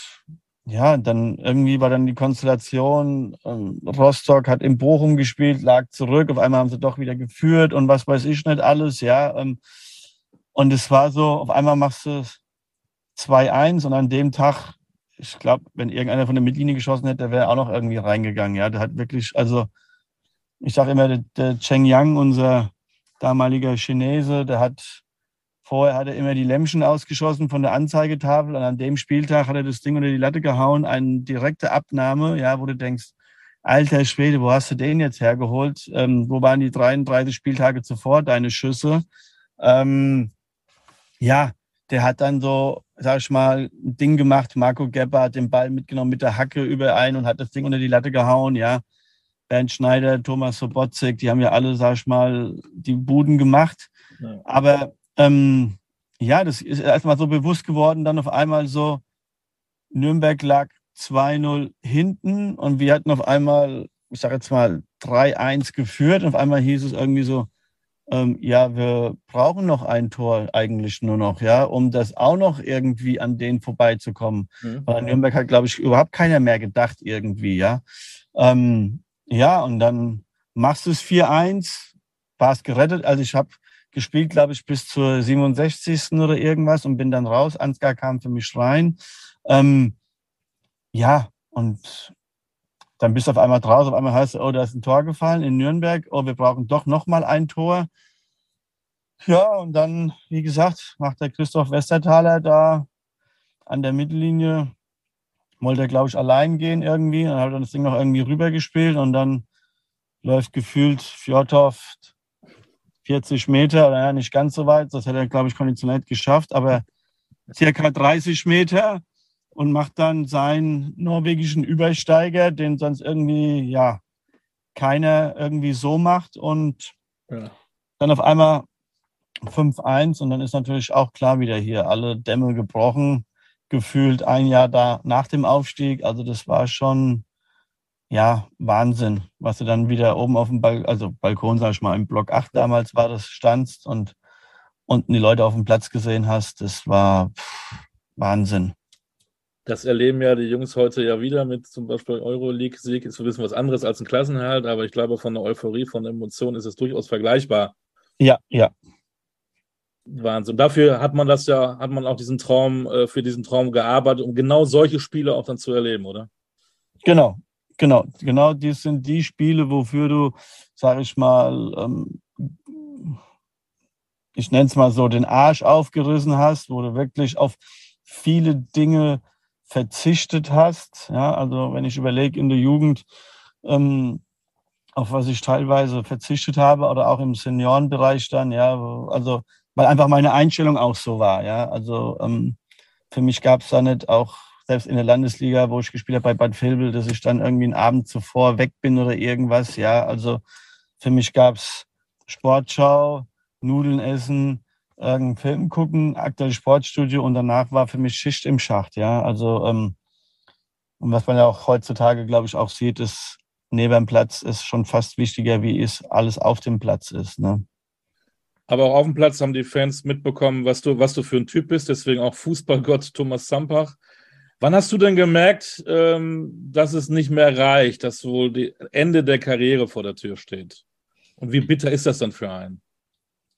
Speaker 2: ja, dann irgendwie war dann die Konstellation, ähm, Rostock hat im Bochum gespielt, lag zurück, auf einmal haben sie doch wieder geführt und was weiß ich nicht alles, ja. Ähm, und es war so, auf einmal machst du 2-1 und an dem Tag, ich glaube, wenn irgendeiner von der Mittellinie geschossen hätte, der wäre auch noch irgendwie reingegangen, ja. Der hat wirklich, also ich sage immer, der, der Cheng Yang, unser damaliger Chinese, der hat Vorher hat er immer die Lämmchen ausgeschossen von der Anzeigetafel und an dem Spieltag hat er das Ding unter die Latte gehauen. Eine direkte Abnahme, ja, wo du denkst, alter Schwede, wo hast du den jetzt hergeholt? Ähm, wo waren die 33 Spieltage zuvor, deine Schüsse? Ähm, ja, der hat dann so, sag ich mal, ein Ding gemacht. Marco Gebber hat den Ball mitgenommen mit der Hacke überein und hat das Ding unter die Latte gehauen, ja. Bernd Schneider, Thomas Sobotzek, die haben ja alle, sag ich mal, die Buden gemacht. Ja. Aber ähm, ja, das ist erstmal so bewusst geworden, dann auf einmal so, Nürnberg lag 2-0 hinten und wir hatten auf einmal, ich sage jetzt mal, 3-1 geführt. Und auf einmal hieß es irgendwie so, ähm, ja, wir brauchen noch ein Tor eigentlich nur noch, ja, um das auch noch irgendwie an denen vorbeizukommen. Mhm. Weil Nürnberg hat, glaube ich, überhaupt keiner mehr gedacht irgendwie, ja. Ähm, ja, und dann machst du es 4-1, warst gerettet. Also ich habe gespielt, glaube ich, bis zur 67. oder irgendwas und bin dann raus. Ansgar kam für mich rein. Ähm, ja, und dann bist du auf einmal draußen, auf einmal heißt es, oh, da ist ein Tor gefallen in Nürnberg, oh, wir brauchen doch nochmal ein Tor. Ja, und dann, wie gesagt, macht der Christoph Westerthaler da an der Mittellinie, wollte er, glaube ich, allein gehen irgendwie, dann hat er das Ding noch irgendwie rübergespielt und dann läuft gefühlt Fjordhoff 40 Meter, naja, nicht ganz so weit, das hätte er, glaube ich, konditionell geschafft, aber circa 30 Meter und macht dann seinen norwegischen Übersteiger, den sonst irgendwie, ja, keiner irgendwie so macht und ja. dann auf einmal 5-1 und dann ist natürlich auch klar wieder hier alle Dämme gebrochen, gefühlt ein Jahr da nach dem Aufstieg. Also das war schon ja, Wahnsinn, was du dann wieder oben auf dem Balkon, also Balkon, sag ich mal, im Block 8 damals war das, standst und unten die Leute auf dem Platz gesehen hast, das war pff, Wahnsinn.
Speaker 1: Das erleben ja die Jungs heute ja wieder mit zum Beispiel Euroleague-Sieg, ist ein bisschen was anderes als ein Klassenhalt, aber ich glaube, von der Euphorie, von der Emotion ist es durchaus vergleichbar.
Speaker 2: Ja, ja.
Speaker 1: Wahnsinn. Dafür hat man das ja, hat man auch diesen Traum, äh, für diesen Traum gearbeitet, um genau solche Spiele auch dann zu erleben, oder?
Speaker 2: Genau, Genau, genau, das sind die Spiele, wofür du, sag ich mal, ähm, ich nenne es mal so, den Arsch aufgerissen hast, wo du wirklich auf viele Dinge verzichtet hast. Ja, also wenn ich überlege in der Jugend, ähm, auf was ich teilweise verzichtet habe oder auch im Seniorenbereich dann, ja, also weil einfach meine Einstellung auch so war, ja, also ähm, für mich gab es da nicht auch selbst in der Landesliga, wo ich gespielt habe bei Bad Vilbel, dass ich dann irgendwie einen Abend zuvor weg bin oder irgendwas. Ja, also für mich gab es Sportschau, Nudeln essen, irgendeinen Film gucken, aktuell Sportstudio und danach war für mich Schicht im Schacht. Ja, also ähm, und was man ja auch heutzutage, glaube ich, auch sieht, ist neben dem Platz ist schon fast wichtiger, wie es alles auf dem Platz ist. Ne?
Speaker 1: Aber auch auf dem Platz haben die Fans mitbekommen, was du, was du für ein Typ bist. Deswegen auch Fußballgott Thomas Zampach. Wann hast du denn gemerkt, ähm, dass es nicht mehr reicht, dass wohl das Ende der Karriere vor der Tür steht? Und wie bitter ist das dann für einen?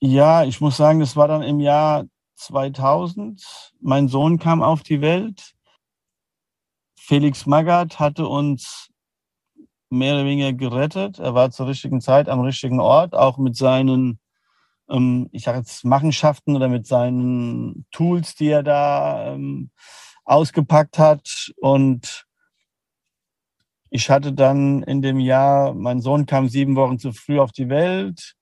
Speaker 2: Ja, ich muss sagen, das war dann im Jahr 2000. Mein Sohn kam auf die Welt. Felix Magath hatte uns mehr oder weniger gerettet. Er war zur richtigen Zeit am richtigen Ort, auch mit seinen, ähm, ich sage jetzt Machenschaften oder mit seinen Tools, die er da ähm, ausgepackt hat. Und ich hatte dann in dem Jahr, mein Sohn kam sieben Wochen zu früh auf die Welt.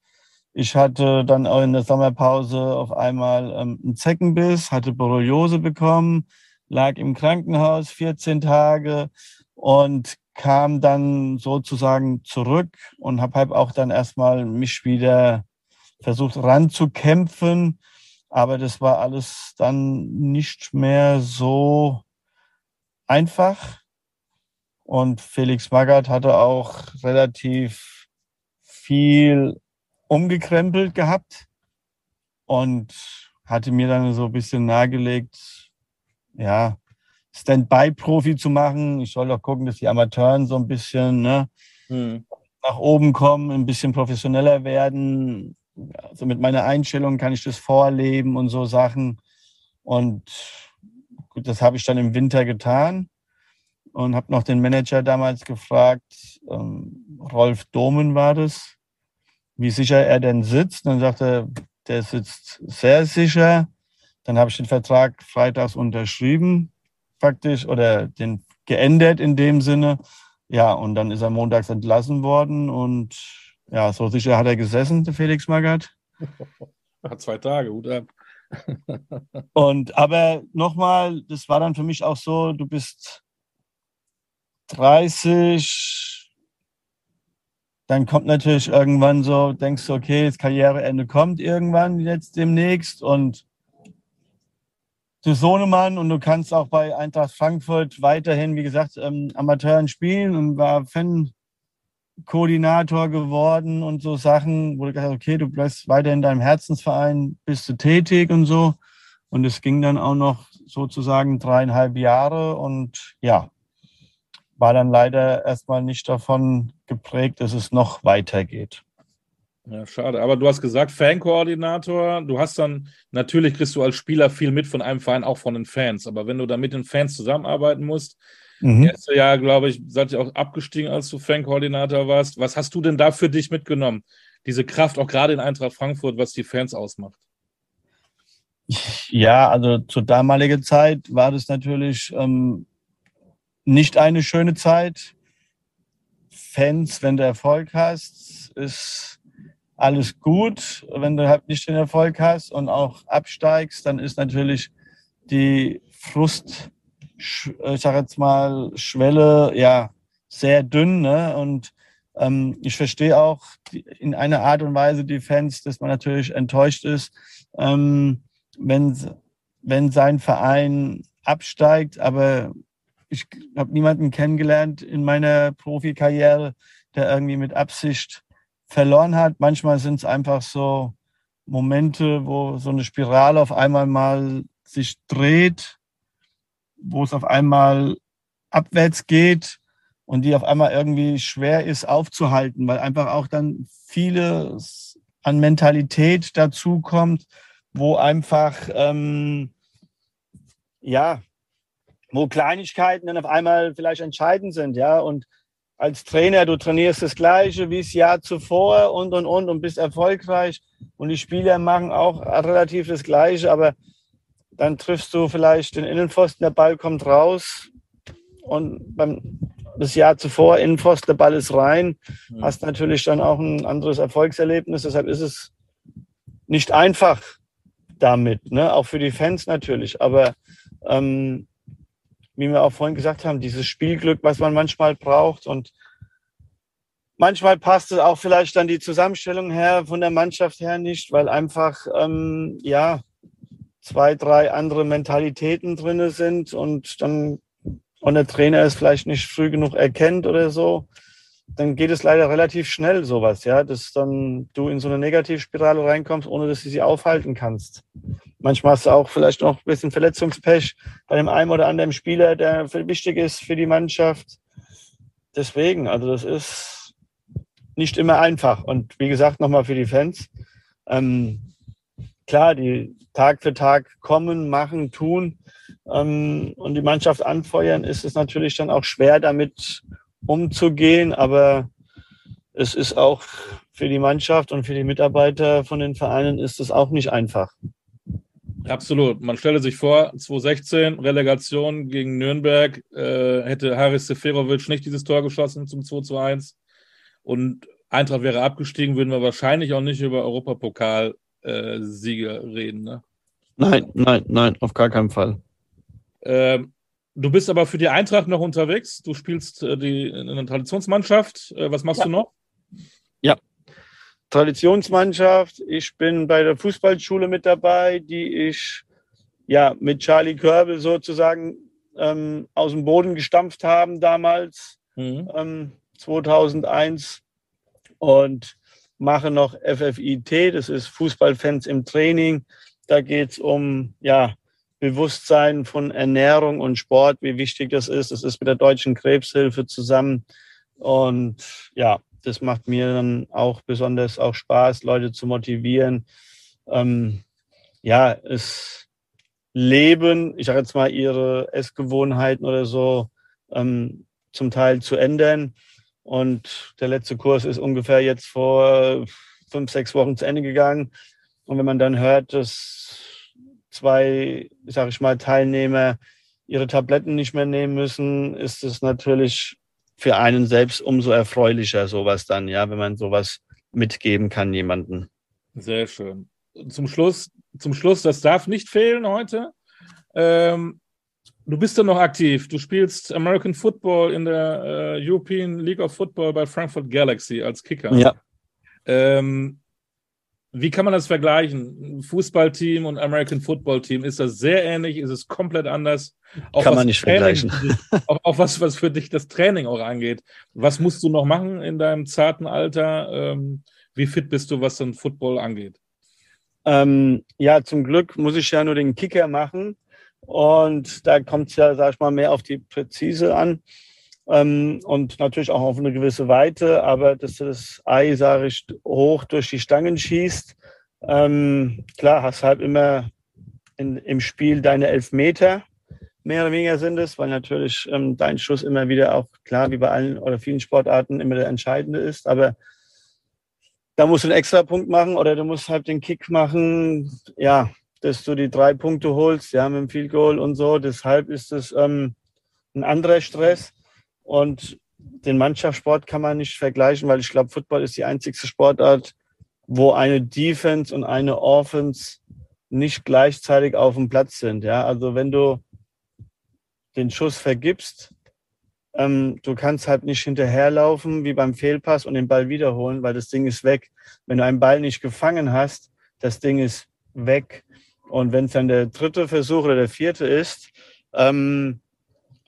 Speaker 2: Ich hatte dann in der Sommerpause auf einmal ähm, einen Zeckenbiss, hatte Borreliose bekommen, lag im Krankenhaus 14 Tage und kam dann sozusagen zurück und habe halt auch dann erstmal mich wieder versucht ranzukämpfen aber das war alles dann nicht mehr so einfach. Und Felix Magath hatte auch relativ viel umgekrempelt gehabt und hatte mir dann so ein bisschen nahegelegt, ja, Standby-Profi zu machen. Ich soll doch gucken, dass die Amateuren so ein bisschen ne, hm. nach oben kommen, ein bisschen professioneller werden. Also mit meiner Einstellung kann ich das vorleben und so Sachen. Und gut, das habe ich dann im Winter getan und habe noch den Manager damals gefragt, ähm, Rolf Domen war das, wie sicher er denn sitzt. Dann sagte er, der sitzt sehr sicher. Dann habe ich den Vertrag freitags unterschrieben, faktisch, oder den geändert in dem Sinne. Ja, und dann ist er montags entlassen worden und ja, so sicher hat er gesessen, der Felix Magath.
Speaker 1: Hat zwei Tage, gut ab.
Speaker 2: und aber nochmal, das war dann für mich auch so, du bist 30, dann kommt natürlich irgendwann so, denkst du, okay, das Karriereende kommt irgendwann jetzt demnächst und du Sohnemann und du kannst auch bei Eintracht Frankfurt weiterhin, wie gesagt, ähm, Amateuren spielen und war Fan-Koordinator geworden und so Sachen, wo du gesagt hast, okay, du bleibst weiter in deinem Herzensverein, bist du tätig und so. Und es ging dann auch noch sozusagen dreieinhalb Jahre und ja, war dann leider erstmal nicht davon geprägt, dass es noch weitergeht.
Speaker 1: Ja, schade. Aber du hast gesagt, Fankoordinator. Du hast dann, natürlich kriegst du als Spieler viel mit von einem Verein, auch von den Fans. Aber wenn du dann mit den Fans zusammenarbeiten musst, mhm. erste Jahr, glaube ich, seid ihr auch abgestiegen, als du Fankoordinator warst. Was hast du denn da für dich mitgenommen? Diese Kraft, auch gerade in Eintracht Frankfurt, was die Fans ausmacht.
Speaker 2: Ja, also zur damaligen Zeit war das natürlich ähm, nicht eine schöne Zeit. Fans, wenn du Erfolg hast, ist alles gut. Wenn du halt nicht den Erfolg hast und auch absteigst, dann ist natürlich die Frust, ich sage jetzt mal, Schwelle, ja, sehr dünn. Ne? Und ähm, ich verstehe auch in einer Art und Weise die Fans, dass man natürlich enttäuscht ist, ähm, wenn, wenn sein Verein absteigt. Aber ich habe niemanden kennengelernt in meiner Profikarriere, der irgendwie mit Absicht verloren hat. Manchmal sind es einfach so Momente, wo so eine Spirale auf einmal mal sich dreht, wo es auf einmal abwärts geht und die auf einmal irgendwie schwer ist aufzuhalten, weil einfach auch dann vieles an Mentalität dazu kommt, wo einfach ähm, ja wo Kleinigkeiten dann auf einmal vielleicht entscheidend sind, ja. Und als Trainer, du trainierst das Gleiche wie das Jahr zuvor und und und und bist erfolgreich. Und die Spieler machen auch relativ das Gleiche, aber dann triffst du vielleicht den Innenpfosten, der Ball kommt raus und beim das Jahr zuvor Innenpfosten, der Ball ist rein, mhm. hast natürlich dann auch ein anderes Erfolgserlebnis. Deshalb ist es nicht einfach damit, ne? auch für die Fans natürlich. Aber ähm, wie wir auch vorhin gesagt haben, dieses Spielglück, was man manchmal braucht. Und manchmal passt es auch vielleicht dann die Zusammenstellung her von der Mannschaft her nicht, weil einfach ähm, ja zwei, drei andere Mentalitäten drin sind und dann und der Trainer es vielleicht nicht früh genug erkennt oder so, dann geht es leider relativ schnell sowas, ja, dass dann du in so eine Negativspirale reinkommst, ohne dass du sie aufhalten kannst. Manchmal hast du auch vielleicht noch ein bisschen Verletzungspech bei dem einen oder anderen Spieler, der wichtig ist für die Mannschaft. Deswegen, also das ist nicht immer einfach. Und wie gesagt, nochmal für die Fans. Ähm, klar, die Tag für Tag kommen, machen, tun ähm, und die Mannschaft anfeuern, ist es natürlich dann auch schwer, damit umzugehen. Aber es ist auch für die Mannschaft und für die Mitarbeiter von den Vereinen ist es auch nicht einfach.
Speaker 1: Absolut. Man stelle sich vor, 2016, Relegation gegen Nürnberg, äh, hätte Haris Seferovic nicht dieses Tor geschossen zum 2 zu 1 und Eintracht wäre abgestiegen, würden wir wahrscheinlich auch nicht über Europapokal-Siege äh, reden. Ne?
Speaker 2: Nein, nein, nein, auf gar keinen Fall.
Speaker 1: Ähm, du bist aber für die Eintracht noch unterwegs. Du spielst äh, die, in einer Traditionsmannschaft. Äh, was machst ja. du noch?
Speaker 2: Traditionsmannschaft. Ich bin bei der Fußballschule mit dabei, die ich ja mit Charlie Körbel sozusagen ähm, aus dem Boden gestampft haben damals. mhm. ähm, 2001 und mache noch FFIT, das ist Fußballfans im Training. Da geht es um ja, Bewusstsein von Ernährung und Sport, wie wichtig das ist. Das ist mit der Deutschen Krebshilfe zusammen. Und ja, das macht mir dann auch besonders auch Spaß, Leute zu motivieren. Ähm, ja, es leben, ich sage jetzt mal, ihre Essgewohnheiten oder so ähm, zum Teil zu ändern. Und der letzte Kurs ist ungefähr jetzt vor fünf, sechs Wochen zu Ende gegangen. Und wenn man dann hört, dass zwei, sage ich mal, Teilnehmer ihre Tabletten nicht mehr nehmen müssen, ist es natürlich für einen selbst umso erfreulicher, sowas dann, ja, wenn man sowas mitgeben kann jemanden.
Speaker 1: Sehr schön. Zum Schluss, zum Schluss, das darf nicht fehlen heute. Ähm, du bist ja noch aktiv. Du spielst American Football in der äh, European League of Football bei Frankfurt Galaxy als Kicker.
Speaker 2: Ja.
Speaker 1: Ähm, wie kann man das vergleichen? Fußballteam und American Football Team, ist das sehr ähnlich? Ist es komplett anders?
Speaker 2: Auch kann man nicht Training,
Speaker 1: vergleichen. auch, auch, was, was für dich das Training auch angeht. Was musst du noch machen in deinem zarten Alter? Ähm, wie fit bist du, was dann Football angeht?
Speaker 2: Ähm, ja, zum Glück muss ich ja nur den Kicker machen. Und da kommt es ja, sag ich mal, mehr auf die Präzise an. Ähm, und natürlich auch auf eine gewisse Weite, aber dass du das Ei, sage ich, hoch durch die Stangen schießt. Ähm, klar, hast halt immer in, im Spiel deine elf Meter, mehr oder weniger sind es, weil natürlich ähm, dein Schuss immer wieder auch, klar, wie bei allen oder vielen Sportarten, immer der entscheidende ist. Aber da musst du einen extra Punkt machen oder du musst halt den Kick machen, ja, dass du die drei Punkte holst, ja, mit dem Field Goal und so. Deshalb ist es ähm, ein anderer Stress. Und den Mannschaftssport kann man nicht vergleichen, weil ich glaube, Football ist die einzigste Sportart, wo eine Defense und eine Offense nicht gleichzeitig auf dem Platz sind. Ja, also wenn du den Schuss vergibst, ähm, du kannst halt nicht hinterherlaufen wie beim Fehlpass und den Ball wiederholen, weil das Ding ist weg. Wenn du einen Ball nicht gefangen hast, das Ding ist weg. Und wenn es dann der dritte Versuch oder der vierte ist, ähm,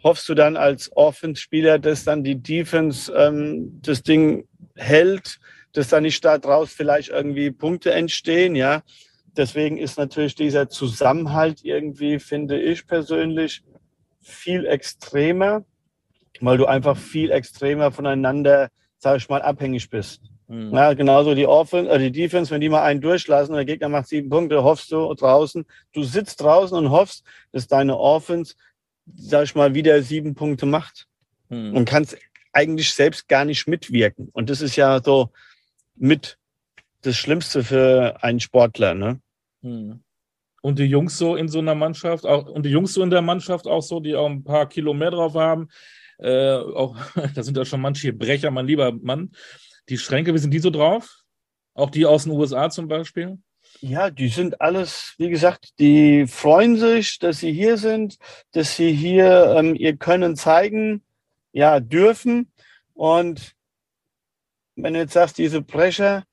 Speaker 2: hoffst du dann als Offense-Spieler, dass dann die Defense ähm, das Ding hält, dass dann nicht da draus vielleicht irgendwie Punkte entstehen, ja. Deswegen ist natürlich dieser Zusammenhalt irgendwie, finde ich persönlich, viel extremer, weil du einfach viel extremer voneinander, sage ich mal, abhängig bist. Mhm. Ja, genauso die Offense, äh, die Defense, wenn die mal einen durchlassen und der Gegner macht sieben Punkte, hoffst du draußen, du sitzt draußen und hoffst, dass deine Offense sag ich mal, wieder sieben Punkte macht hm. und kannst eigentlich selbst gar nicht mitwirken. Und das ist ja so mit das Schlimmste für einen Sportler. Ne?
Speaker 1: Hm. Und die Jungs so in so einer Mannschaft, auch, und die Jungs so in der Mannschaft auch so, die auch ein paar Kilo mehr drauf haben, äh, auch, da sind ja schon manche Brecher, mein lieber Mann. Die Schränke, wie sind die so drauf? Auch die aus den USA zum Beispiel?
Speaker 2: Ja, die sind alles, wie gesagt, die freuen sich, dass sie hier sind, dass sie hier ähm, ihr Können zeigen, ja, dürfen. Und wenn du jetzt sagst, diese Brecher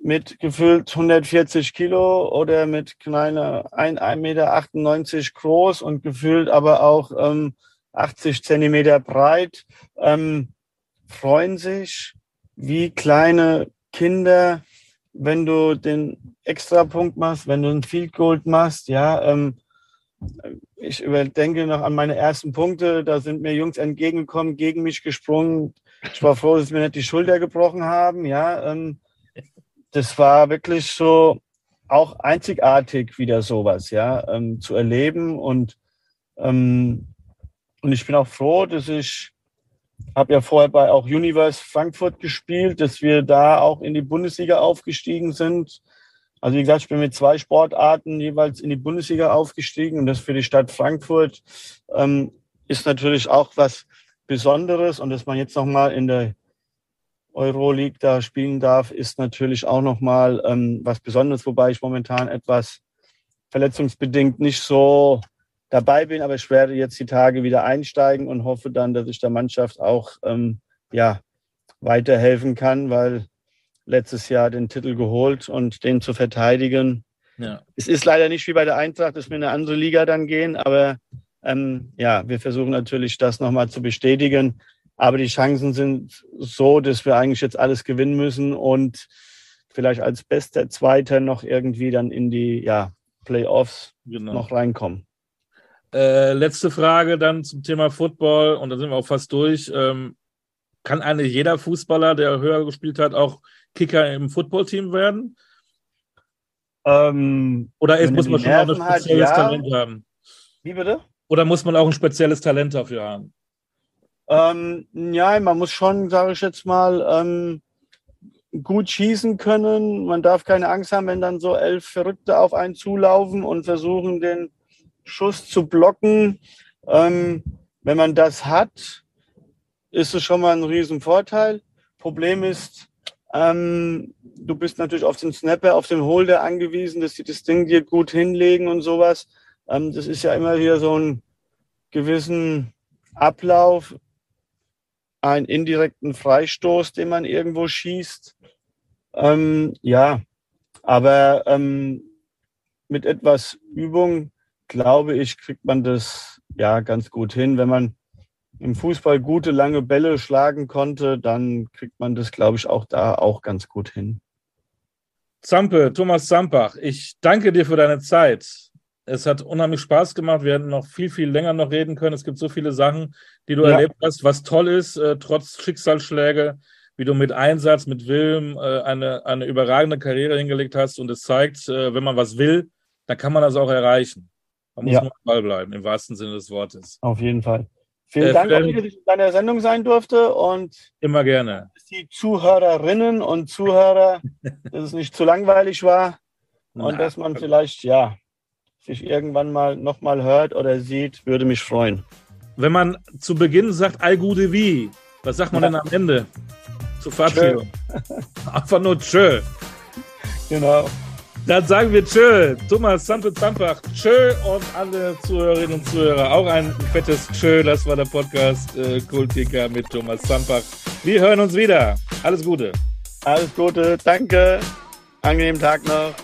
Speaker 2: mit gefüllt 140 Kilo oder mit kleiner 1,98 Meter groß und gefüllt aber auch ähm, 80 Zentimeter breit, ähm, freuen sich wie kleine Kinder wenn du den Extrapunkt machst, wenn du ein Field Goal machst, ja, ähm, ich überdenke noch an meine ersten Punkte, da sind mir Jungs entgegengekommen, gegen mich gesprungen. Ich war froh, dass sie mir nicht die Schulter gebrochen haben, ja. Ähm, das war wirklich so auch einzigartig wieder sowas, ja, ähm, zu erleben und ähm, und ich bin auch froh, dass ich habe ja vorher bei auch Universe Frankfurt gespielt, dass wir da auch in die Bundesliga aufgestiegen sind. Also wie gesagt, ich bin mit zwei Sportarten jeweils in die Bundesliga aufgestiegen und das für die Stadt Frankfurt ähm, ist natürlich auch was Besonderes und dass man jetzt nochmal in der Euroleague da spielen darf, ist natürlich auch nochmal ähm, was Besonderes, wobei ich momentan etwas verletzungsbedingt nicht so dabei bin, aber ich werde jetzt die Tage wieder einsteigen und hoffe dann, dass ich der Mannschaft auch ähm, ja, weiterhelfen kann, weil letztes Jahr den Titel geholt und den zu verteidigen. Ja. Es ist leider nicht wie bei der Eintracht, dass wir in eine andere Liga dann gehen, aber ähm, ja, wir versuchen natürlich das nochmal zu bestätigen. Aber die Chancen sind so, dass wir eigentlich jetzt alles gewinnen müssen und vielleicht als bester Zweiter noch irgendwie dann in die ja, Playoffs genau. noch reinkommen.
Speaker 1: Äh, letzte Frage dann zum Thema Football und dann sind wir auch fast durch. Ähm, kann eigentlich jeder Fußballer, der höher gespielt hat, auch Kicker im Footballteam werden? Ähm, Oder ist, muss man schon auch ein spezielles hat, ja. Talent haben?
Speaker 2: Wie bitte?
Speaker 1: Oder muss man auch ein spezielles Talent dafür haben?
Speaker 2: Ähm, ja, man muss schon, sage ich jetzt mal, ähm, gut schießen können. Man darf keine Angst haben, wenn dann so elf Verrückte auf einen zulaufen und versuchen, den Schuss zu blocken. Ähm, wenn man das hat, ist es schon mal ein Riesenvorteil. Problem ist, ähm, du bist natürlich auf den Snapper, auf den Holder angewiesen, dass die das Ding dir gut hinlegen und sowas. Ähm, das ist ja immer hier so ein gewissen Ablauf, einen indirekten Freistoß, den man irgendwo schießt. Ähm, ja, aber ähm, mit etwas Übung, glaube ich, kriegt man das ja ganz gut hin. Wenn man im Fußball gute lange Bälle schlagen konnte, dann kriegt man das, glaube ich, auch da auch ganz gut hin.
Speaker 1: Zampe, Thomas Zampach, ich danke dir für deine Zeit. Es hat unheimlich Spaß gemacht. Wir hätten noch viel, viel länger noch reden können. Es gibt so viele Sachen, die du ja. erlebt hast, was toll ist, äh, trotz Schicksalsschläge wie du mit Einsatz, mit Willen äh, eine, eine überragende Karriere hingelegt hast. Und es zeigt, äh, wenn man was will, dann kann man das auch erreichen. Man muss ja. nur am Ball bleiben, im wahrsten Sinne des Wortes.
Speaker 2: Auf jeden Fall. Vielen äh, Dank, Olli, dass ich in deiner Sendung sein durfte. Und
Speaker 1: immer gerne.
Speaker 2: Die Zuhörerinnen und Zuhörer, dass es nicht zu langweilig war und Na, dass man vielleicht, ja, sich irgendwann mal nochmal hört oder sieht, würde mich freuen.
Speaker 1: Wenn man zu Beginn sagt, all gute wie, was sagt man ja. denn am Ende? zur Verabschiedung. Einfach nur tschö.
Speaker 2: Genau.
Speaker 1: Dann sagen wir tschö. Thomas Sampe Zampach, tschö und alle Zuhörerinnen und Zuhörer auch ein fettes tschö. Das war der Podcast äh, Kultiker mit Thomas Zampach. Wir hören uns wieder. Alles Gute.
Speaker 2: Alles Gute. Danke. Angenehmen Tag noch.